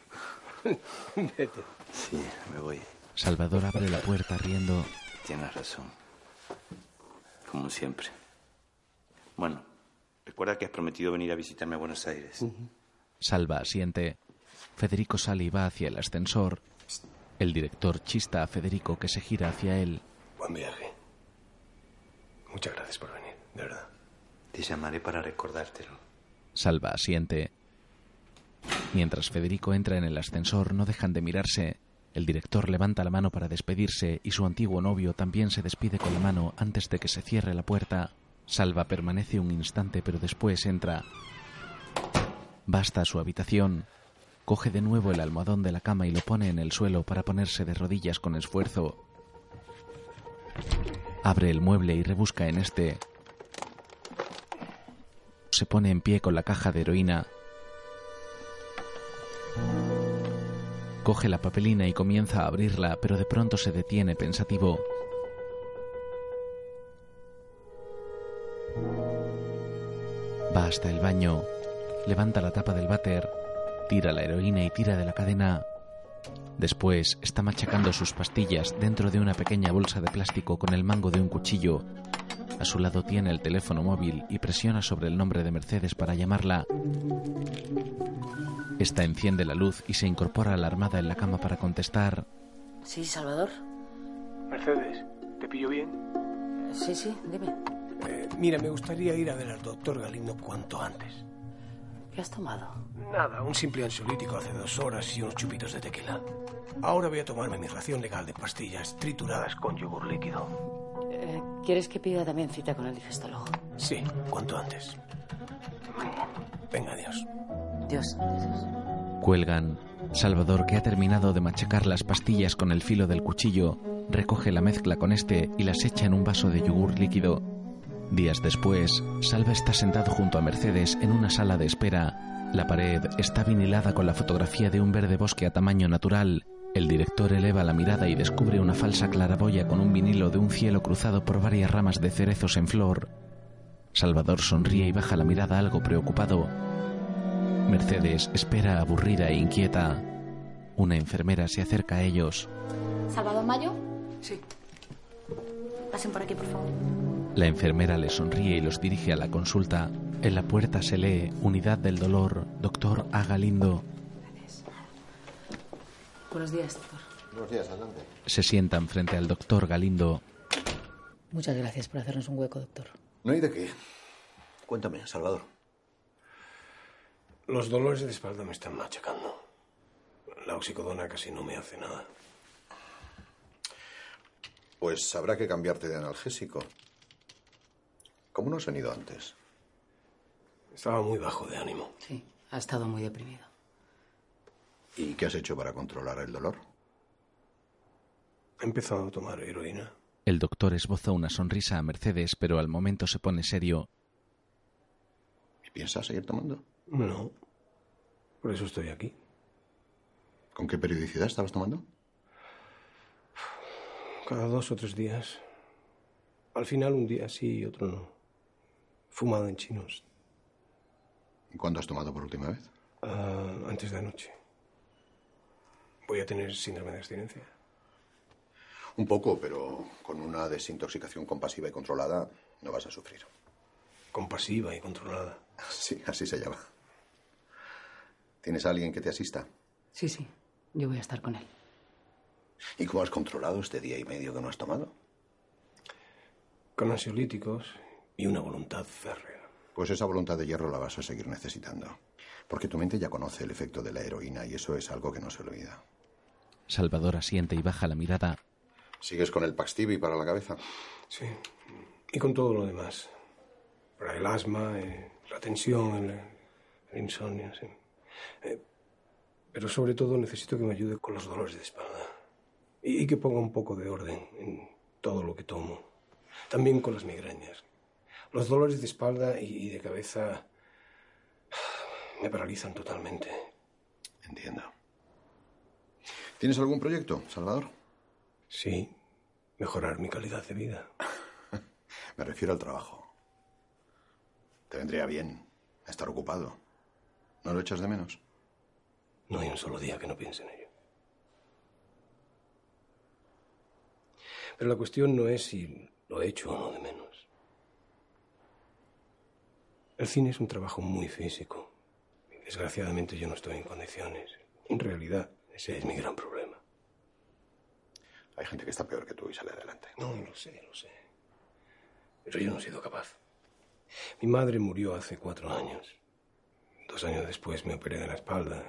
vete. Sí, me voy. Salvador abre la puerta riendo. Tienes razón. Como siempre. Bueno, recuerda que has prometido venir a visitarme a Buenos Aires. Salva asiente. Federico sale y va hacia el ascensor. El director chista a Federico que se gira hacia él. Buen viaje. Muchas gracias por venir, de verdad. Te llamaré para recordártelo. Salva asiente. Mientras Federico entra en el ascensor, no dejan de mirarse. El director levanta la mano para despedirse y su antiguo novio también se despide con la mano antes de que se cierre la puerta. Salva permanece un instante pero después entra. Va hasta su habitación. Coge de nuevo el almohadón de la cama y lo pone en el suelo para ponerse de rodillas con esfuerzo. Abre el mueble y rebusca en este. Se pone en pie con la caja de heroína. Coge la papelina y comienza a abrirla, pero de pronto se detiene pensativo. Va hasta el baño, levanta la tapa del váter, tira la heroína y tira de la cadena. Después está machacando sus pastillas dentro de una pequeña bolsa de plástico con el mango de un cuchillo. A su lado tiene el teléfono móvil y presiona sobre el nombre de Mercedes para llamarla. Esta enciende la luz y se incorpora alarmada en la cama para contestar. Sí, Salvador. Mercedes, ¿te pillo bien? Sí, sí, dime. Eh, mira, me gustaría ir a ver al doctor Galindo cuanto antes. ¿Qué has tomado? Nada, un simple ansiolítico hace dos horas y unos chupitos de tequila. Ahora voy a tomarme mi ración legal de pastillas trituradas con yogur líquido. Eh, ¿Quieres que pida también cita con el digestólogo? Sí, cuanto antes. Venga, adiós. Dios. Cuelgan. Salvador, que ha terminado de machacar las pastillas con el filo del cuchillo, recoge la mezcla con este y las echa en un vaso de yogur líquido. Días después, Salva está sentado junto a Mercedes en una sala de espera. La pared está vinilada con la fotografía de un verde bosque a tamaño natural. El director eleva la mirada y descubre una falsa claraboya con un vinilo de un cielo cruzado por varias ramas de cerezos en flor. Salvador sonríe y baja la mirada algo preocupado. Mercedes espera aburrida e inquieta. Una enfermera se acerca a ellos. ¿Salvador Mayo? Sí. Pasen por aquí, por favor. La enfermera le sonríe y los dirige a la consulta. En la puerta se lee Unidad del Dolor, doctor A. Galindo. Buenos días, doctor. Buenos días, adelante. Se sientan frente al doctor Galindo. Muchas gracias por hacernos un hueco, doctor. No hay de qué. Cuéntame, Salvador. Los dolores de espalda me están machacando. La oxicodona casi no me hace nada. Pues habrá que cambiarte de analgésico. ¿Cómo no has venido antes? Estaba muy bajo de ánimo. Sí, ha estado muy deprimido. ¿Y qué has hecho para controlar el dolor? He empezado a tomar heroína. El doctor esboza una sonrisa a Mercedes, pero al momento se pone serio. ¿Y piensas seguir tomando? No. Por eso estoy aquí. ¿Con qué periodicidad estabas tomando? Cada dos o tres días. Al final un día sí y otro no. Fumado en chinos. ¿Y cuándo has tomado por última vez? Ah, antes de anoche. Voy a tener síndrome de abstinencia. Un poco, pero con una desintoxicación compasiva y controlada no vas a sufrir. Compasiva y controlada. Sí, así se llama. ¿Tienes a alguien que te asista? Sí, sí. Yo voy a estar con él. ¿Y cómo has controlado este día y medio que no has tomado? Con ansiolíticos y una voluntad férrea. Pues esa voluntad de hierro la vas a seguir necesitando. Porque tu mente ya conoce el efecto de la heroína y eso es algo que no se olvida. Salvador asiente y baja la mirada. ¿Sigues con el Paxtivi para la cabeza? Sí. Y con todo lo demás. Para el asma, eh, la tensión, el, el insomnio, sí. Eh, pero sobre todo necesito que me ayude con los dolores de espalda. Y, y que ponga un poco de orden en todo lo que tomo. También con las migrañas. Los dolores de espalda y, y de cabeza me paralizan totalmente. Entiendo. ¿Tienes algún proyecto, Salvador? Sí, mejorar mi calidad de vida. Me refiero al trabajo. Te vendría bien estar ocupado. ¿No lo echas de menos? No hay un solo día que no piense en ello. Pero la cuestión no es si lo he hecho o no de menos. El cine es un trabajo muy físico. Desgraciadamente yo no estoy en condiciones. En realidad, ese es mi gran problema. Hay gente que está peor que tú y sale adelante. No, lo sé, lo sé. Pero yo no he sido capaz. Mi madre murió hace cuatro años. Dos años después me operé de la espalda.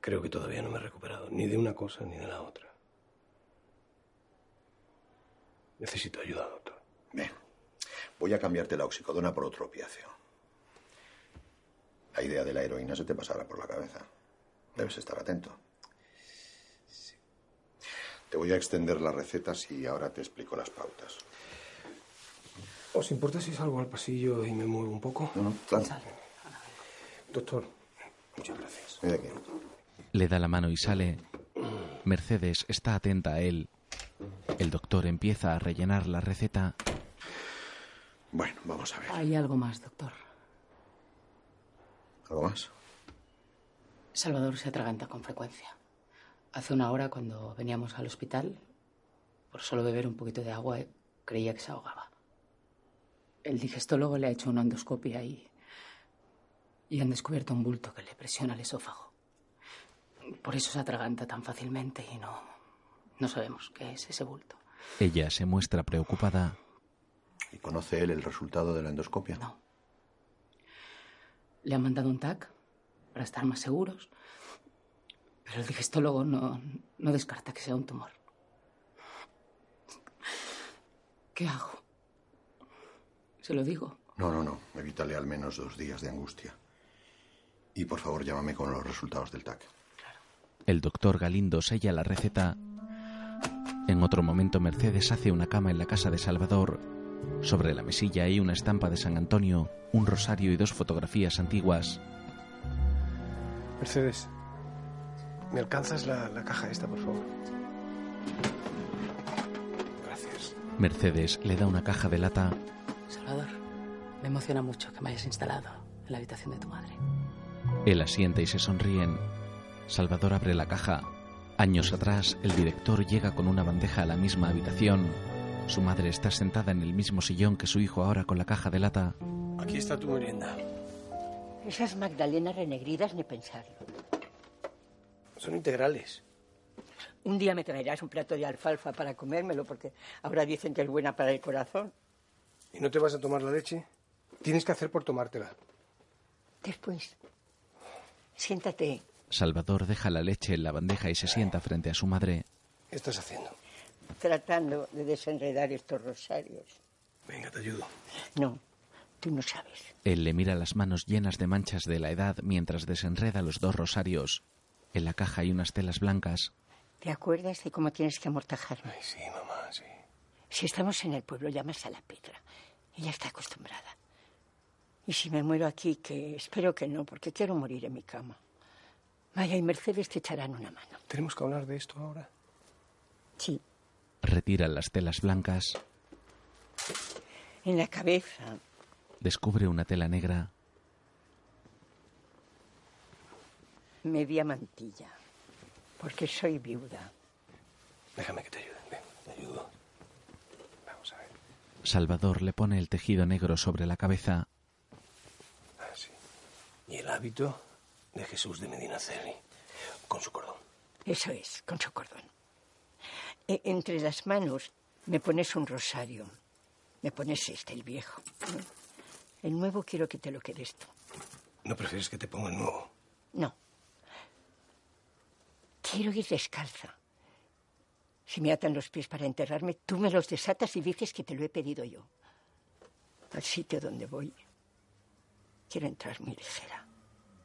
Creo que todavía no me he recuperado, ni de una cosa ni de la otra. Necesito ayuda, doctor. Bien. Voy a cambiarte la oxicodona por otro opiáceo. La idea de la heroína se te pasará por la cabeza. Debes estar atento. Te voy a extender las recetas y ahora te explico las pautas. ¿Os importa si salgo al pasillo y me muevo un poco? No, no, claro. Doctor, muchas gracias. Ven aquí. Le da la mano y sale. Mercedes está atenta a él. El doctor empieza a rellenar la receta. Bueno, vamos a ver. Hay algo más, doctor. ¿Algo más? Salvador se atraganta con frecuencia. Hace una hora, cuando veníamos al hospital, por solo beber un poquito de agua, creía que se ahogaba. El digestólogo le ha hecho una endoscopia y, y han descubierto un bulto que le presiona el esófago. Por eso se atraganta tan fácilmente y no, no sabemos qué es ese bulto. Ella se muestra preocupada. ¿Y conoce él el resultado de la endoscopia? No. Le han mandado un TAC para estar más seguros, pero el digestólogo no, no descarta que sea un tumor. ¿Qué hago? Se lo digo. No, no, no. Evítale al menos dos días de angustia. Y por favor, llámame con los resultados del TAC. El doctor Galindo sella la receta. En otro momento, Mercedes hace una cama en la casa de Salvador. Sobre la mesilla hay una estampa de San Antonio, un rosario y dos fotografías antiguas. Mercedes, ¿me alcanzas la, la caja esta, por favor? Gracias. Mercedes le da una caja de lata. Salvador, me emociona mucho que me hayas instalado en la habitación de tu madre. Él asiente y se sonríen. Salvador abre la caja. Años atrás, el director llega con una bandeja a la misma habitación. Su madre está sentada en el mismo sillón que su hijo ahora con la caja de lata. Aquí está tu merienda. Esas magdalenas renegridas ni pensarlo. Son integrales. Un día me traerás un plato de alfalfa para comérmelo, porque ahora dicen que es buena para el corazón. ¿Y no te vas a tomar la leche? Tienes que hacer por tomártela. Después, siéntate. Salvador deja la leche en la bandeja y se sienta frente a su madre. ¿Qué estás haciendo? Tratando de desenredar estos rosarios. Venga, te ayudo. No, tú no sabes. Él le mira las manos llenas de manchas de la edad mientras desenreda los dos rosarios. En la caja hay unas telas blancas. ¿Te acuerdas de cómo tienes que amortajarme? Ay, sí, mamá, sí. Si estamos en el pueblo, llamas a la Petra. Ella está acostumbrada. Y si me muero aquí, que espero que no, porque quiero morir en mi cama. Maya y Mercedes te echarán una mano. ¿Tenemos que hablar de esto ahora? Sí. Retira las telas blancas. En la cabeza. Descubre una tela negra. Media mantilla. Porque soy viuda. Déjame que te ayude. Ven, te ayudo. Vamos a ver. Salvador le pone el tejido negro sobre la cabeza. Así. Y el hábito de Jesús de Medina Celi. Con su cordón. Eso es, con su cordón. E- entre las manos me pones un rosario. Me pones este, el viejo. El nuevo quiero que te lo quedes tú. ¿No prefieres que te ponga el nuevo? No. Quiero ir descalza. Si me atan los pies para enterrarme, tú me los desatas y dices que te lo he pedido yo. Al sitio donde voy, quiero entrar muy ligera.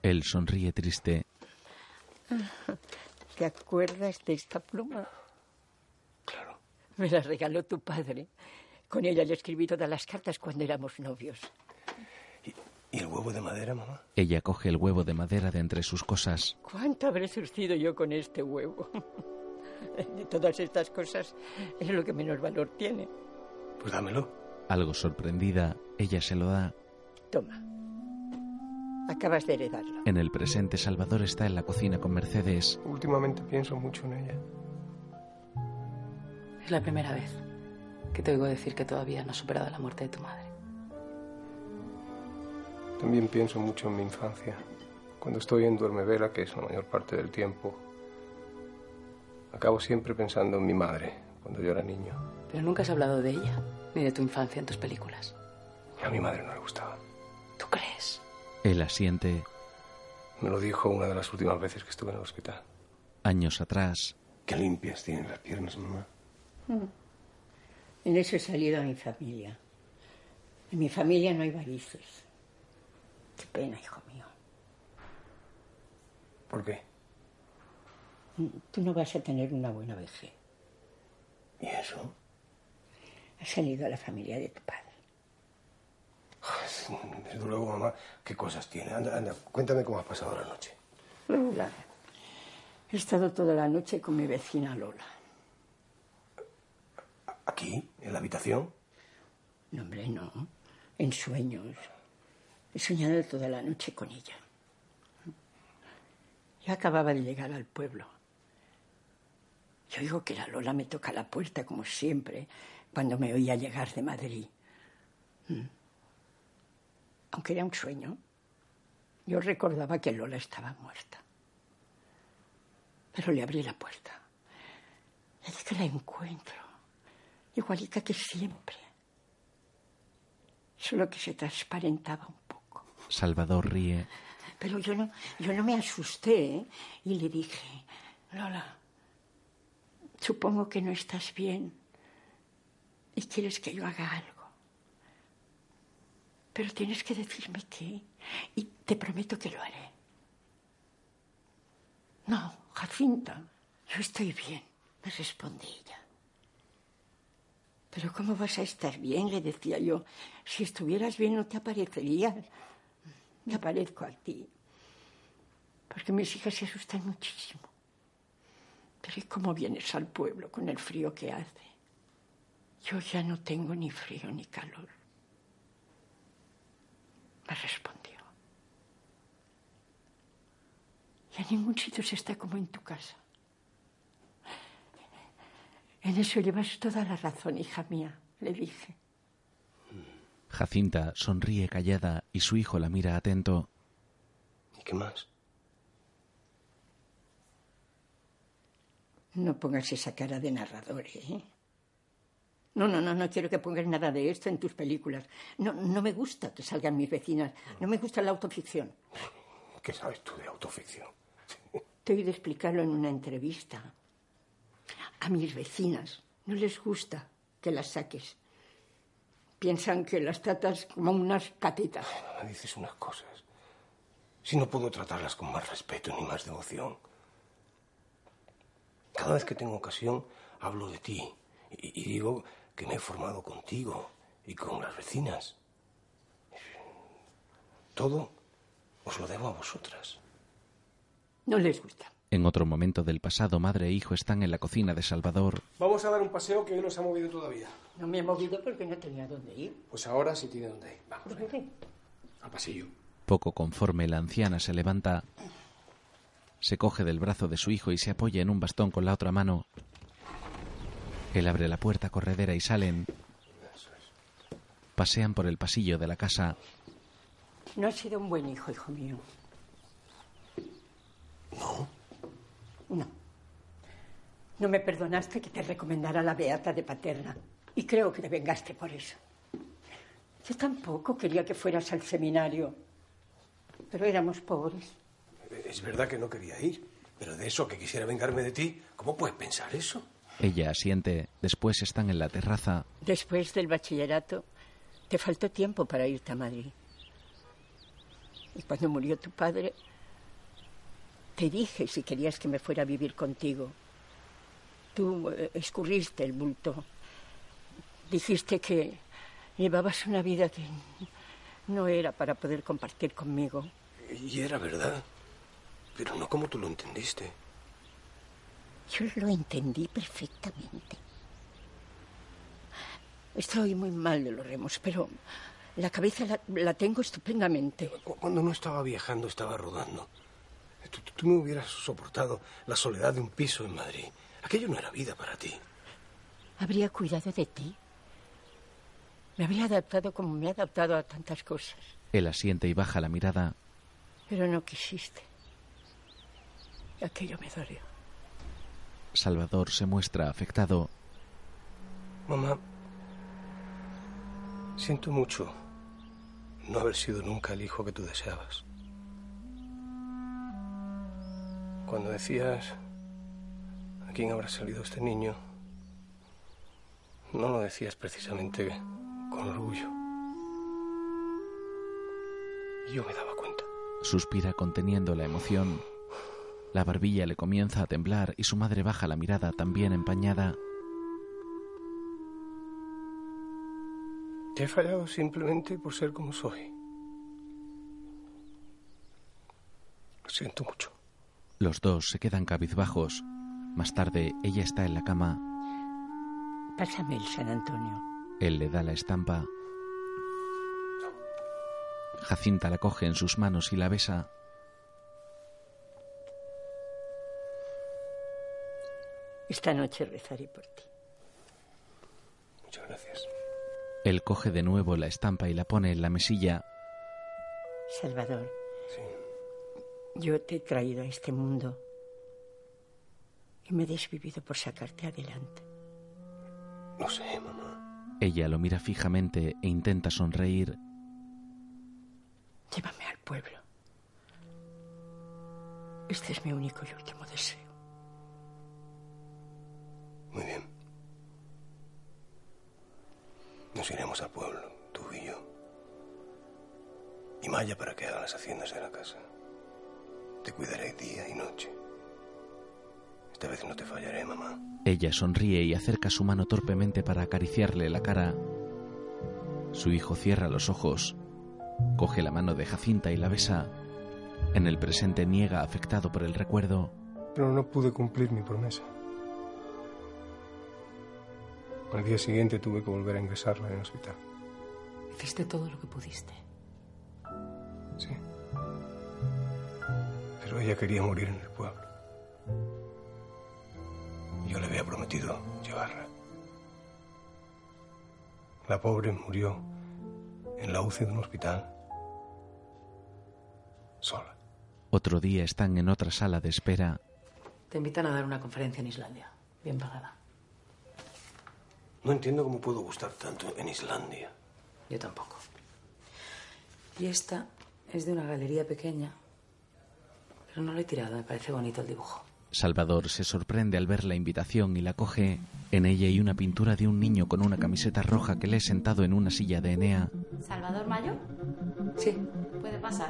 Él sonríe triste. ¿Te acuerdas de esta pluma? Me la regaló tu padre. Con ella le escribí todas las cartas cuando éramos novios. ¿Y el huevo de madera, mamá? Ella coge el huevo de madera de entre sus cosas. ¿Cuánto habré surcido yo con este huevo? De todas estas cosas es lo que menos valor tiene. Pues dámelo. Algo sorprendida, ella se lo da. Toma. Acabas de heredarlo. En el presente, Salvador está en la cocina con Mercedes. Últimamente pienso mucho en ella. Es la primera vez que te oigo decir que todavía no has superado la muerte de tu madre. También pienso mucho en mi infancia. Cuando estoy en Duermevela, que es la mayor parte del tiempo, acabo siempre pensando en mi madre, cuando yo era niño. Pero nunca has hablado de ella, ni de tu infancia en tus películas. A mi madre no le gustaba. ¿Tú crees? Él asiente. Me lo dijo una de las últimas veces que estuve en el hospital. Años atrás, Qué limpias tienen las piernas, mamá. En eso he salido a mi familia. En mi familia no hay varices. Qué pena, hijo mío. ¿Por qué? Tú no vas a tener una buena vejez. ¿Y eso? Has salido a la familia de tu padre. Desde luego, mamá, ¿qué cosas tiene? Anda, anda, cuéntame cómo has pasado la noche. Lola. He estado toda la noche con mi vecina Lola. ¿Aquí? ¿En la habitación? No, hombre, no. En sueños. He soñado toda la noche con ella. Yo acababa de llegar al pueblo. Yo oigo que la Lola me toca la puerta, como siempre, cuando me oía llegar de Madrid. Mm. Aunque era un sueño, yo recordaba que Lola estaba muerta. Pero le abrí la puerta. Dije que la encuentro, igualita que siempre. Solo que se transparentaba un poco. Salvador ríe. Pero yo no, yo no me asusté ¿eh? y le dije, Lola, supongo que no estás bien y quieres que yo haga algo. Pero tienes que decirme qué y te prometo que lo haré. No, Jacinta, yo estoy bien, me respondí ella. Pero ¿cómo vas a estar bien? Le decía yo. Si estuvieras bien no te aparecerías. Me aparezco a ti. Porque mis hijas se asustan muchísimo. Pero ¿y cómo vienes al pueblo con el frío que hace? Yo ya no tengo ni frío ni calor. Me respondió. Y en ningún sitio se está como en tu casa. En eso llevas toda la razón, hija mía, le dije. Jacinta sonríe callada y su hijo la mira atento. ¿Y qué más? No pongas esa cara de narrador, ¿eh? No, no, no, no quiero que pongas nada de esto en tus películas. No, no me gusta que salgan mis vecinas. No me gusta la autoficción. ¿Qué sabes tú de autoficción? Te he oído explicarlo en una entrevista. A mis vecinas no les gusta que las saques. Piensan que las tratas como unas catetas. Me dices unas cosas. Si no puedo tratarlas con más respeto ni más devoción. Cada vez que tengo ocasión, hablo de ti. Y, y digo que me he formado contigo y con las vecinas. Todo os lo debo a vosotras. No les gusta. En otro momento del pasado, madre e hijo están en la cocina de Salvador. Vamos a dar un paseo que hoy no se ha movido todavía. No me he movido porque no tenía dónde ir. Pues ahora sí tiene dónde ir. Vamos. ¿Dónde? Al pasillo. Poco conforme, la anciana se levanta, se coge del brazo de su hijo y se apoya en un bastón con la otra mano. Él abre la puerta corredera y salen. Pasean por el pasillo de la casa. No has sido un buen hijo, hijo mío. ¿No? No. No me perdonaste que te recomendara la beata de Paterna. Y creo que te vengaste por eso. Yo tampoco quería que fueras al seminario. Pero éramos pobres. Es verdad que no quería ir, pero de eso que quisiera vengarme de ti, ¿cómo puedes pensar eso? Ella asiente. Después están en la terraza. Después del bachillerato, te faltó tiempo para irte a Madrid. Y cuando murió tu padre, te dije si querías que me fuera a vivir contigo. Tú eh, escurriste el bulto. Dijiste que llevabas una vida que no era para poder compartir conmigo. Y era verdad, pero no como tú lo entendiste. Yo lo entendí perfectamente. Estoy muy mal de los remos, pero la cabeza la, la tengo estupendamente. Cuando no estaba viajando, estaba rodando. Tú, tú- tú no hubieras soportado la soledad de un piso en Madrid. Aquello no era vida para ti. Habría cuidado de ti. Me habría adaptado como me he adaptado a tantas cosas. Él asiente y baja la mirada. Pero no quisiste. Y aquello me dolió. Salvador se muestra afectado. Mamá, siento mucho no haber sido nunca el hijo que tú deseabas. Cuando decías a quién habrá salido este niño, no lo decías precisamente con orgullo. Yo me daba cuenta. Suspira conteniendo la emoción. La barbilla le comienza a temblar y su madre baja la mirada también empañada. Te he fallado simplemente por ser como soy. Lo siento mucho. Los dos se quedan cabizbajos. Más tarde, ella está en la cama. Pásame el San Antonio. Él le da la estampa. Jacinta la coge en sus manos y la besa. Esta noche rezaré por ti. Muchas gracias. Él coge de nuevo la estampa y la pone en la mesilla. Salvador. Yo te he traído a este mundo y me he desvivido por sacarte adelante. Lo sé, mamá. Ella lo mira fijamente e intenta sonreír. Llévame al pueblo. Este es mi único y último deseo. Muy bien. Nos iremos al pueblo, tú y yo. Y Maya para que haga las haciendas de la casa. Te cuidaré día y noche. Esta vez no te fallaré, mamá. Ella sonríe y acerca su mano torpemente para acariciarle la cara. Su hijo cierra los ojos, coge la mano de Jacinta y la besa. En el presente niega afectado por el recuerdo. Pero no pude cumplir mi promesa. Al día siguiente tuve que volver a ingresarla en el hospital. Hiciste todo lo que pudiste. Sí. Pero ella quería morir en el pueblo. Yo yo le había prometido llevarla. La pobre murió en la UCI de un hospital sola. Otro día están en otra sala de espera. Te invitan a dar una conferencia en Islandia, bien pagada. No entiendo cómo puedo gustar tanto en Islandia. Yo tampoco. Y esta es de una galería pequeña, pero no lo he tirado, me parece bonito el dibujo. Salvador se sorprende al ver la invitación y la coge. En ella hay una pintura de un niño con una camiseta roja que le he sentado en una silla de Enea. ¿Salvador Mayo? Sí. Puede pasar.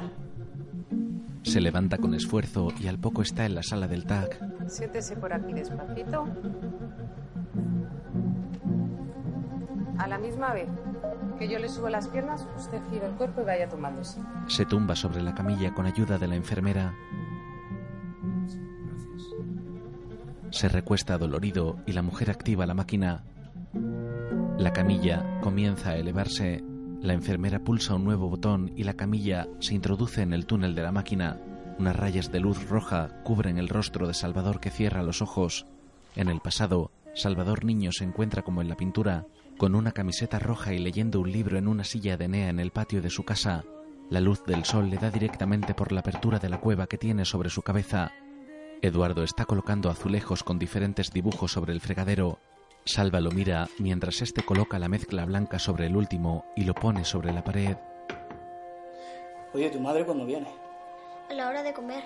Se levanta con esfuerzo y al poco está en la sala del TAC. Siéntese por aquí despacito. A la misma vez que yo le subo las piernas, usted gira el cuerpo y vaya tomándose. Se tumba sobre la camilla con ayuda de la enfermera. Se recuesta dolorido y la mujer activa la máquina. La camilla comienza a elevarse. La enfermera pulsa un nuevo botón y la camilla se introduce en el túnel de la máquina. Unas rayas de luz roja cubren el rostro de Salvador que cierra los ojos. En el pasado, Salvador Niño se encuentra como en la pintura, con una camiseta roja y leyendo un libro en una silla de Enea en el patio de su casa. La luz del sol le da directamente por la apertura de la cueva que tiene sobre su cabeza. Eduardo está colocando azulejos con diferentes dibujos sobre el fregadero. Salva lo mira mientras este coloca la mezcla blanca sobre el último y lo pone sobre la pared. Oye, ¿tu madre cuándo viene? A la hora de comer.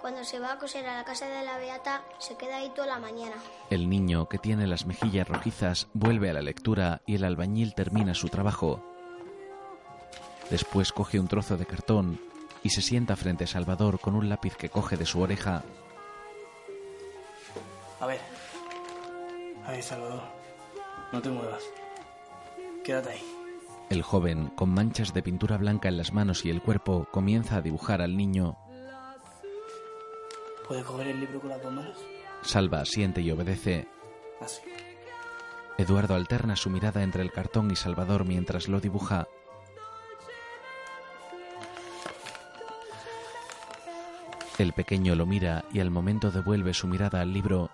Cuando se va a coser a la casa de la Beata, se queda ahí toda la mañana. El niño, que tiene las mejillas rojizas, vuelve a la lectura y el albañil termina su trabajo. Después coge un trozo de cartón y se sienta frente a Salvador con un lápiz que coge de su oreja. A ver. Ahí, Salvador. No te muevas. Quédate ahí. El joven, con manchas de pintura blanca en las manos y el cuerpo, comienza a dibujar al niño. ¿Puedes coger el libro con las dos manos? Salva siente y obedece. Así. Eduardo alterna su mirada entre el cartón y Salvador mientras lo dibuja. El pequeño lo mira y al momento devuelve su mirada al libro.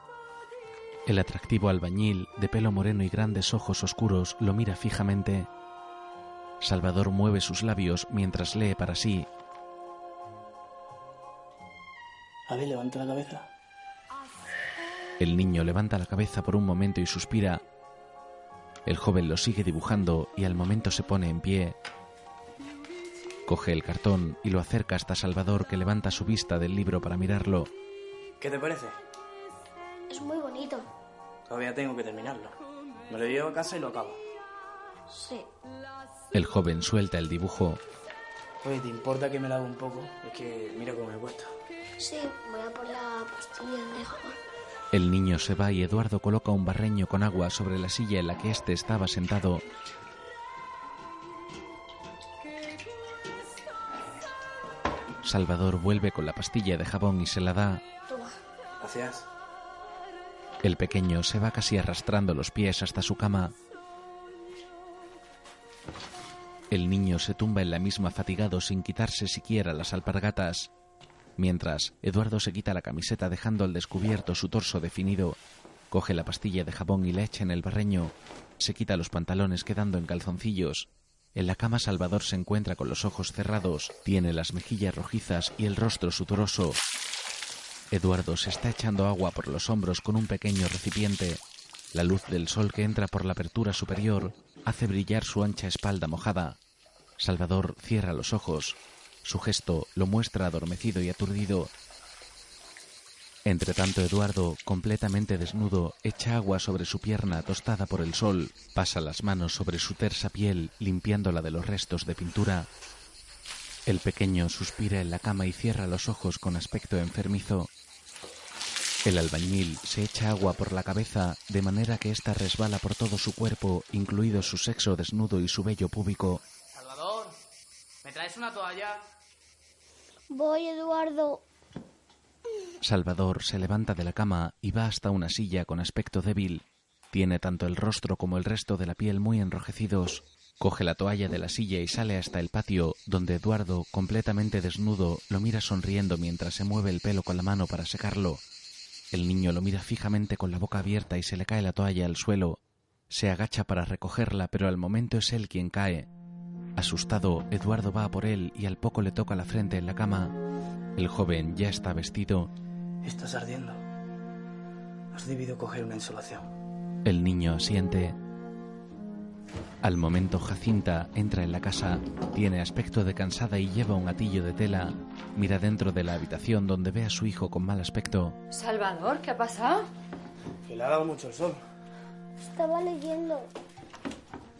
El atractivo albañil, de pelo moreno y grandes ojos oscuros, lo mira fijamente. Salvador mueve sus labios mientras lee para sí. A ver, levanta la cabeza. El niño levanta la cabeza por un momento y suspira. El joven lo sigue dibujando y al momento se pone en pie. Coge el cartón y lo acerca hasta Salvador que levanta su vista del libro para mirarlo. ¿Qué te parece? Es muy bonito. Todavía tengo que terminarlo. Me lo llevo a casa y lo acabo. Sí. El joven suelta el dibujo. Oye, ¿te importa que me lave un poco? Es que mira cómo me cuesta. Sí, voy a por la pastilla de jabón. El niño se va y Eduardo coloca un barreño con agua sobre la silla en la que éste estaba sentado. Salvador vuelve con la pastilla de jabón y se la da. Toma. Gracias. El pequeño se va casi arrastrando los pies hasta su cama. El niño se tumba en la misma fatigado sin quitarse siquiera las alpargatas. Mientras, Eduardo se quita la camiseta dejando al descubierto su torso definido. Coge la pastilla de jabón y la echa en el barreño. Se quita los pantalones quedando en calzoncillos. En la cama Salvador se encuentra con los ojos cerrados, tiene las mejillas rojizas y el rostro sudoroso. Eduardo se está echando agua por los hombros con un pequeño recipiente. La luz del sol que entra por la apertura superior hace brillar su ancha espalda mojada. Salvador cierra los ojos. Su gesto lo muestra adormecido y aturdido. Entretanto, Eduardo, completamente desnudo, echa agua sobre su pierna tostada por el sol, pasa las manos sobre su tersa piel, limpiándola de los restos de pintura. El pequeño suspira en la cama y cierra los ojos con aspecto enfermizo. El albañil se echa agua por la cabeza de manera que ésta resbala por todo su cuerpo, incluido su sexo desnudo y su vello púbico. Salvador, ¿me traes una toalla? Voy, Eduardo. Salvador se levanta de la cama y va hasta una silla con aspecto débil. Tiene tanto el rostro como el resto de la piel muy enrojecidos. Coge la toalla de la silla y sale hasta el patio, donde Eduardo, completamente desnudo, lo mira sonriendo mientras se mueve el pelo con la mano para secarlo. El niño lo mira fijamente con la boca abierta y se le cae la toalla al suelo. Se agacha para recogerla, pero al momento es él quien cae. Asustado, Eduardo va a por él y al poco le toca la frente en la cama. El joven ya está vestido. Estás ardiendo. Has debido coger una insolación. El niño asiente. Al momento Jacinta entra en la casa, tiene aspecto de cansada y lleva un gatillo de tela. Mira dentro de la habitación donde ve a su hijo con mal aspecto. Salvador, ¿qué ha pasado? Que le ha dado mucho el sol. Estaba leyendo.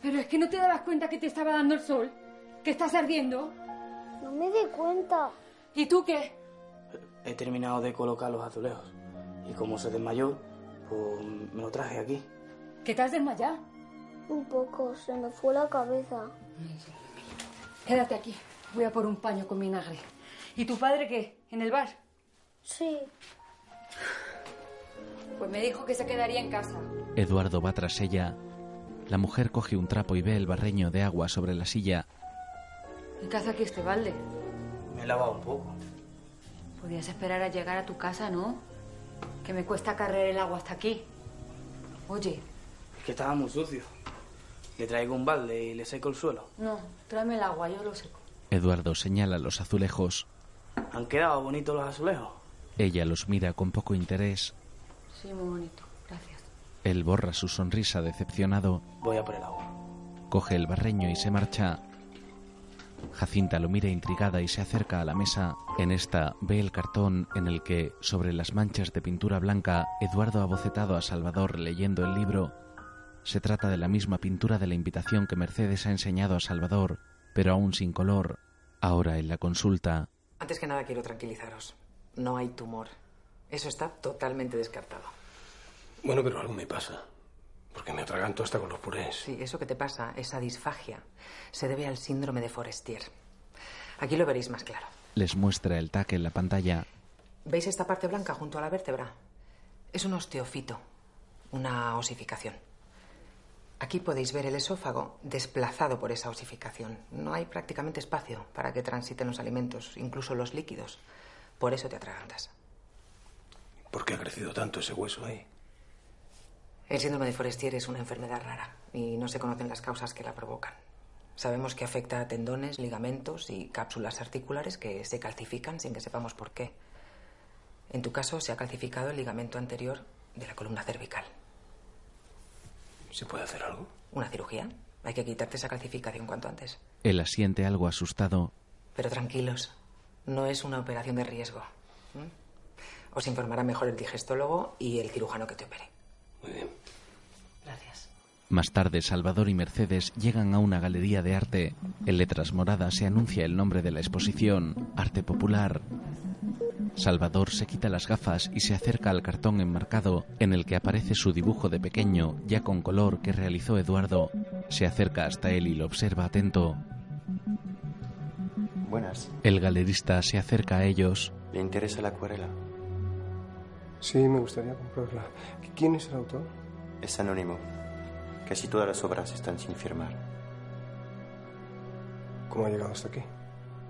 Pero es que no te dabas cuenta que te estaba dando el sol, que estás ardiendo. No me di cuenta. ¿Y tú qué? He terminado de colocar los azulejos. Y como se desmayó, pues me lo traje aquí. ¿Que te has desmayado? Un poco, se me fue la cabeza. Quédate aquí. Voy a por un paño con vinagre. ¿Y tu padre qué? ¿En el bar? Sí. Pues me dijo que se quedaría en casa. Eduardo va tras ella. La mujer coge un trapo y ve el barreño de agua sobre la silla. ¿Y qué hace aquí este balde? Me he lavado un poco. Podías esperar a llegar a tu casa, ¿no? Que me cuesta cargar el agua hasta aquí. Oye, Es que estaba muy sucio. Le traigo un balde y le seco el suelo. no, tráeme el agua, yo lo seco. Eduardo señala los azulejos. ¿Han quedado bonitos los azulejos? Ella los mira con poco interés. Sí, muy bonito. Gracias. Él borra su sonrisa decepcionado. Voy a por el agua. Coge el barreño y se marcha. Jacinta lo mira intrigada y se acerca a la mesa. En esta ve el cartón en el que, sobre las manchas de pintura blanca, Eduardo ha bocetado a Salvador leyendo el libro. Se trata de la misma pintura de la invitación que Mercedes ha enseñado a Salvador, pero aún sin color. Ahora en la consulta, Antes que nada quiero tranquilizaros. No hay tumor. Eso está totalmente descartado. Bueno, pero algo me pasa. Porque me atraganto hasta con los purés. Sí, eso que te pasa, esa disfagia, se debe al síndrome de Forestier. Aquí lo veréis más claro. les muestra el tac en la pantalla. ¿Veis esta parte blanca junto a la vértebra? Es un osteofito, una osificación. Aquí podéis ver el esófago desplazado por esa osificación. No hay prácticamente espacio para que transiten los alimentos, incluso los líquidos. Por eso te atragantas. ¿Por qué ha crecido tanto ese hueso ahí? El síndrome de Forestier es una enfermedad rara y no se conocen las causas que la provocan. Sabemos que afecta a tendones, ligamentos y cápsulas articulares que se calcifican sin que sepamos por qué. En tu caso se ha calcificado el ligamento anterior de la columna cervical. ¿Se puede hacer algo? ¿Una cirugía? Hay que quitarte esa calcificación cuanto antes. Él asiente algo asustado. Pero tranquilos, no es una operación de riesgo. Os informará mejor el digestólogo y el cirujano que te opere. Muy bien. Gracias. Más tarde, Salvador y Mercedes llegan a una galería de arte. En letras moradas se anuncia el nombre de la exposición, Arte Popular. Salvador se quita las gafas y se acerca al cartón enmarcado en el que aparece su dibujo de pequeño, ya con color, que realizó Eduardo. Se acerca hasta él y lo observa atento. Buenas. El galerista se acerca a ellos. ¿Le interesa la acuarela? Sí, me gustaría comprarla. ¿Quién es el autor? Es anónimo. Casi todas las obras están sin firmar. ¿Cómo ha llegado hasta aquí?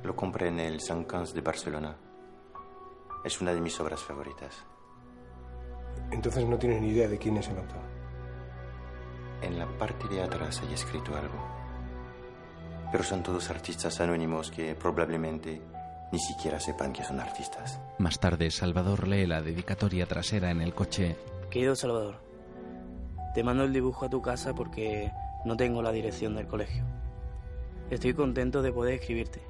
Lo compré en el Sant Cans de Barcelona. Es una de mis obras favoritas. Entonces no tiene ni idea de quién es el autor. En la parte de atrás hay escrito algo. Pero son todos artistas anónimos que probablemente ni siquiera sepan que son artistas. Más tarde, Salvador lee la dedicatoria trasera en el coche. Querido Salvador, te mando el dibujo a tu casa porque no tengo la dirección del colegio. Estoy contento de poder escribirte.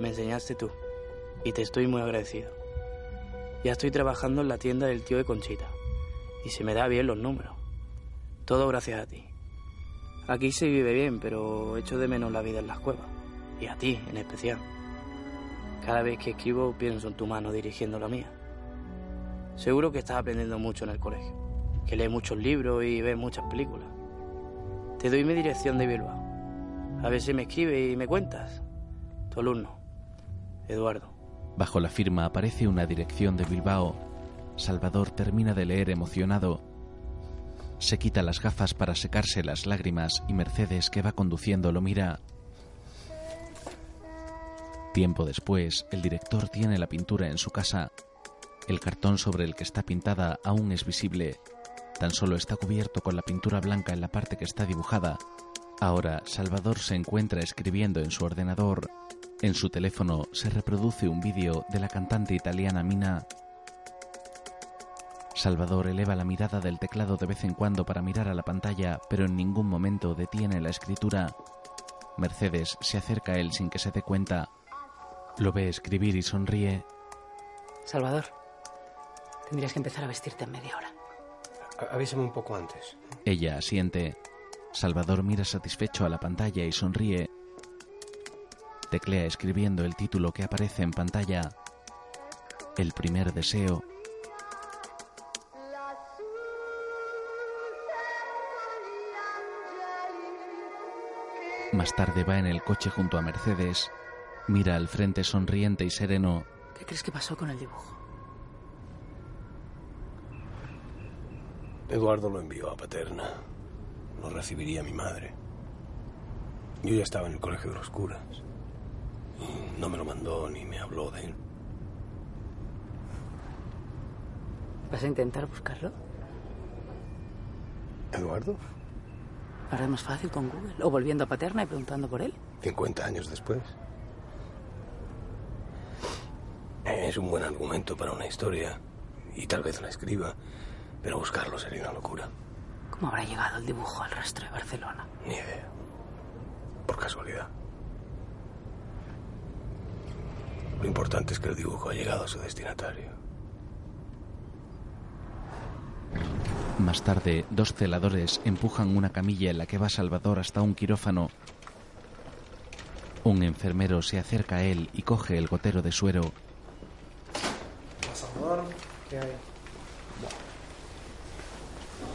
Me enseñaste tú y te estoy muy agradecido. Ya estoy trabajando en la tienda del tío de Conchita y se me da bien los números. Todo gracias a ti. Aquí se vive bien, pero echo de menos la vida en las cuevas. Y a ti, en especial. Cada vez que escribo pienso en tu mano dirigiendo la mía. Seguro que estás aprendiendo mucho en el colegio, que lees muchos libros y ves muchas películas. Te doy mi dirección de Bilbao. A si me escribes y me cuentas. Tu alumno, Eduardo. Bajo la firma aparece una dirección de Bilbao. Salvador termina de leer emocionado. Se quita las gafas para secarse las lágrimas y Mercedes, que va conduciendo, lo mira. Tiempo después, el director tiene la pintura en su casa. El cartón sobre el que está pintada aún es visible. Tan solo está cubierto con la pintura blanca en la parte que está dibujada. Ahora, Salvador se encuentra escribiendo en su ordenador. En su teléfono se reproduce un vídeo de la cantante italiana Mina. Salvador eleva la mirada del teclado de vez en cuando para mirar a la pantalla, pero en ningún momento detiene la escritura. Mercedes se acerca a él sin que se dé cuenta. Lo ve escribir y sonríe. Salvador, tendrías que empezar a vestirte en media hora. Avísame un poco antes. Ella asiente. Salvador mira satisfecho a la pantalla y sonríe. Teclea escribiendo el título que aparece en pantalla. El primer deseo. Más tarde va en el coche junto a Mercedes. Mira al frente sonriente y sereno. ¿Qué crees que pasó con el dibujo? Eduardo lo envió a Paterna. Lo recibiría mi madre. Yo ya estaba en el colegio de los curas. Y no me lo mandó ni me habló de él. ¿Vas a intentar buscarlo? ¿Eduardo? Ahora es más fácil con Google. O volviendo a Paterna y preguntando por él. 50 años después. Es un buen argumento para una historia. Y tal vez la escriba. Pero buscarlo sería una locura. ¿Cómo habrá llegado el dibujo al rastro de Barcelona? Ni idea. Por casualidad. Lo importante es que el dibujo ha llegado a su destinatario. Más tarde, dos celadores empujan una camilla en la que va Salvador hasta un quirófano. Un enfermero se acerca a él y coge el gotero de suero.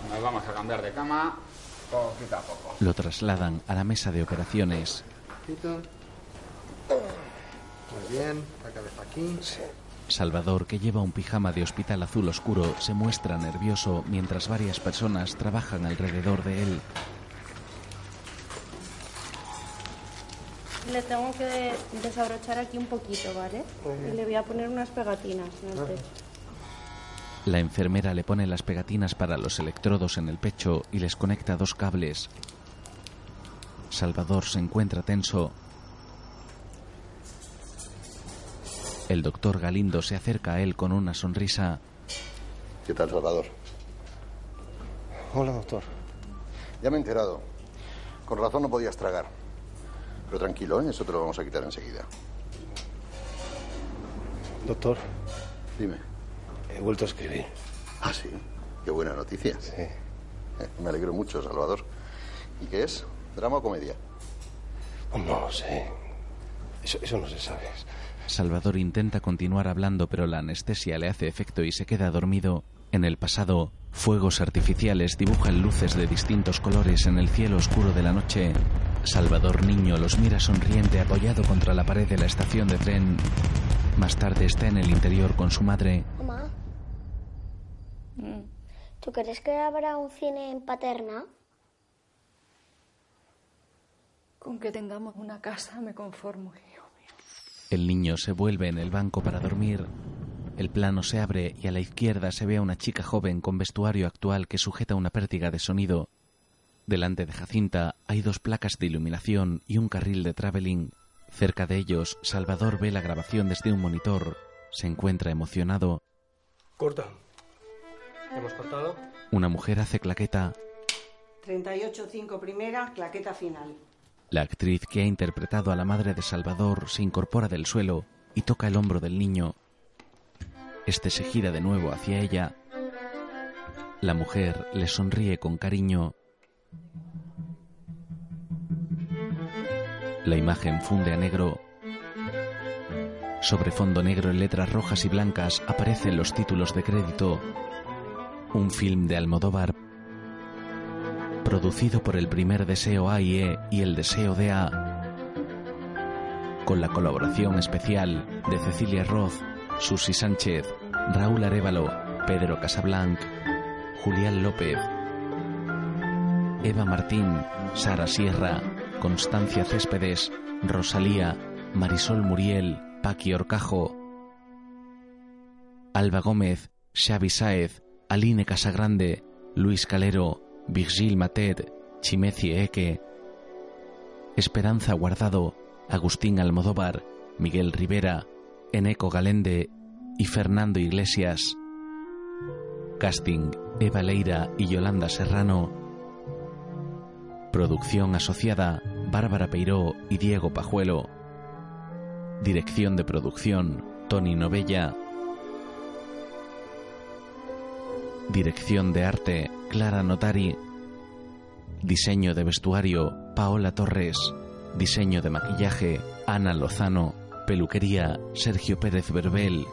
Nos vamos a cambiar de cama poquito a poco. Lo trasladan a la mesa de operaciones. Muy bien, la cabeza aquí. Salvador, que lleva un pijama de hospital azul oscuro, se muestra nervioso mientras varias personas trabajan alrededor de él. Le tengo que desabrochar aquí un poquito, ¿vale? Y le voy a poner unas pegatinas en el pecho. La enfermera le pone las pegatinas para los electrodos en el pecho y les conecta dos cables. Salvador se encuentra tenso. El doctor Galindo se acerca a él con una sonrisa. ¿Qué tal, Salvador? Hola, doctor. Ya me he enterado. Con razón no podías tragar. Pero tranquilo, ¿eh? eso te lo vamos a quitar enseguida. Doctor. Dime. He vuelto a escribir. Ah, sí. Qué buena noticia. Sí. me alegro mucho, Salvador. ¿Y qué es? ¿Drama o comedia? Pues no lo sé. Eso, eso no se sabe. Salvador intenta continuar hablando, pero la anestesia le hace efecto y se queda dormido. En el pasado, fuegos artificiales dibujan luces de distintos colores en el cielo oscuro de la noche. Salvador Niño los mira sonriente apoyado contra la pared de la estación de tren. Más tarde está en el interior con su madre. Mamá, ¿tú crees que habrá un cine en Paterna? Con que tengamos una casa me conformo. El niño se vuelve en el banco para dormir. El plano se abre y a la izquierda se ve a una chica joven con vestuario actual que sujeta una pértiga de sonido. Delante de Jacinta hay dos placas de iluminación y un carril de traveling. Cerca de ellos, Salvador ve la grabación desde un monitor. Se encuentra emocionado. Corta. ¿Hemos cortado? Una mujer hace claqueta. 38.5 primera, claqueta final. La actriz que ha interpretado a la madre de Salvador se incorpora del suelo y toca el hombro del niño. Este se gira de nuevo hacia ella. La mujer le sonríe con cariño. La imagen funde a negro. Sobre fondo negro en letras rojas y blancas aparecen los títulos de crédito. Un film de Almodóvar producido por el primer deseo A y E y el deseo de A, con la colaboración especial de Cecilia Roth, Susi Sánchez, Raúl Arevalo, Pedro Casablanc, Julián López, Eva Martín, Sara Sierra, Constancia Céspedes, Rosalía, Marisol Muriel, Paqui Orcajo, Alba Gómez, Xavi Sáez, Aline Casagrande, Luis Calero, Virgil Matet, Chimeci Eke, Esperanza Guardado, Agustín Almodóvar, Miguel Rivera, Eneco Galende y Fernando Iglesias. Casting, Eva Leira y Yolanda Serrano. Producción asociada, Bárbara Peiró y Diego Pajuelo. Dirección de producción, Tony Novella. Dirección de arte, Clara Notari. Diseño de vestuario, Paola Torres. Diseño de maquillaje, Ana Lozano. Peluquería, Sergio Pérez Verbel.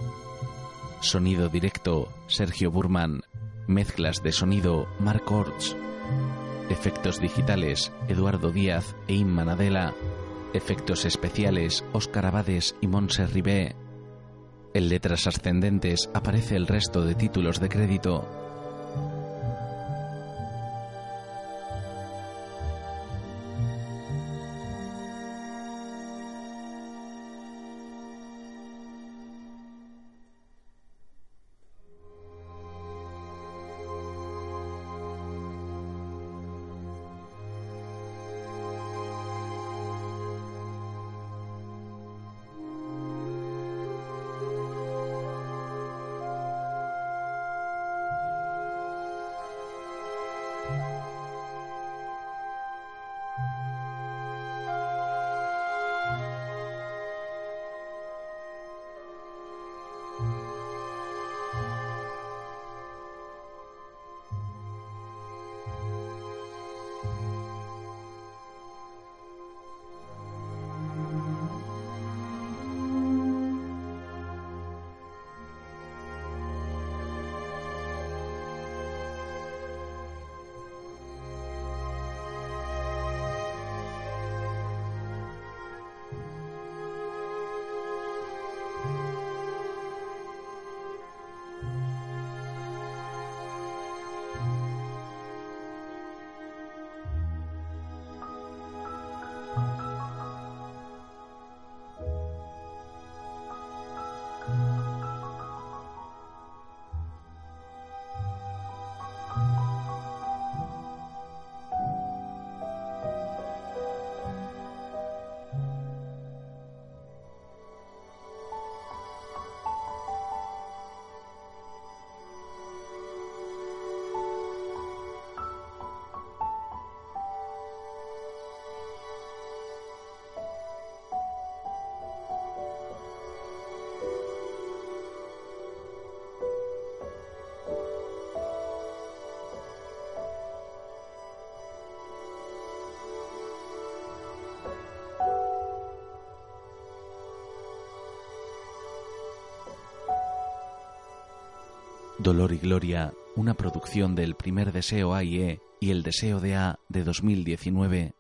Sonido directo, Sergio Burman. Mezclas de sonido, Mark Orts. Efectos digitales, Eduardo Díaz e Inma Nadela. Efectos especiales, Óscar Abades y Monse Ribé. En letras ascendentes aparece el resto de títulos de crédito. Dolor y Gloria, una producción del primer Deseo A y E y el Deseo de A de 2019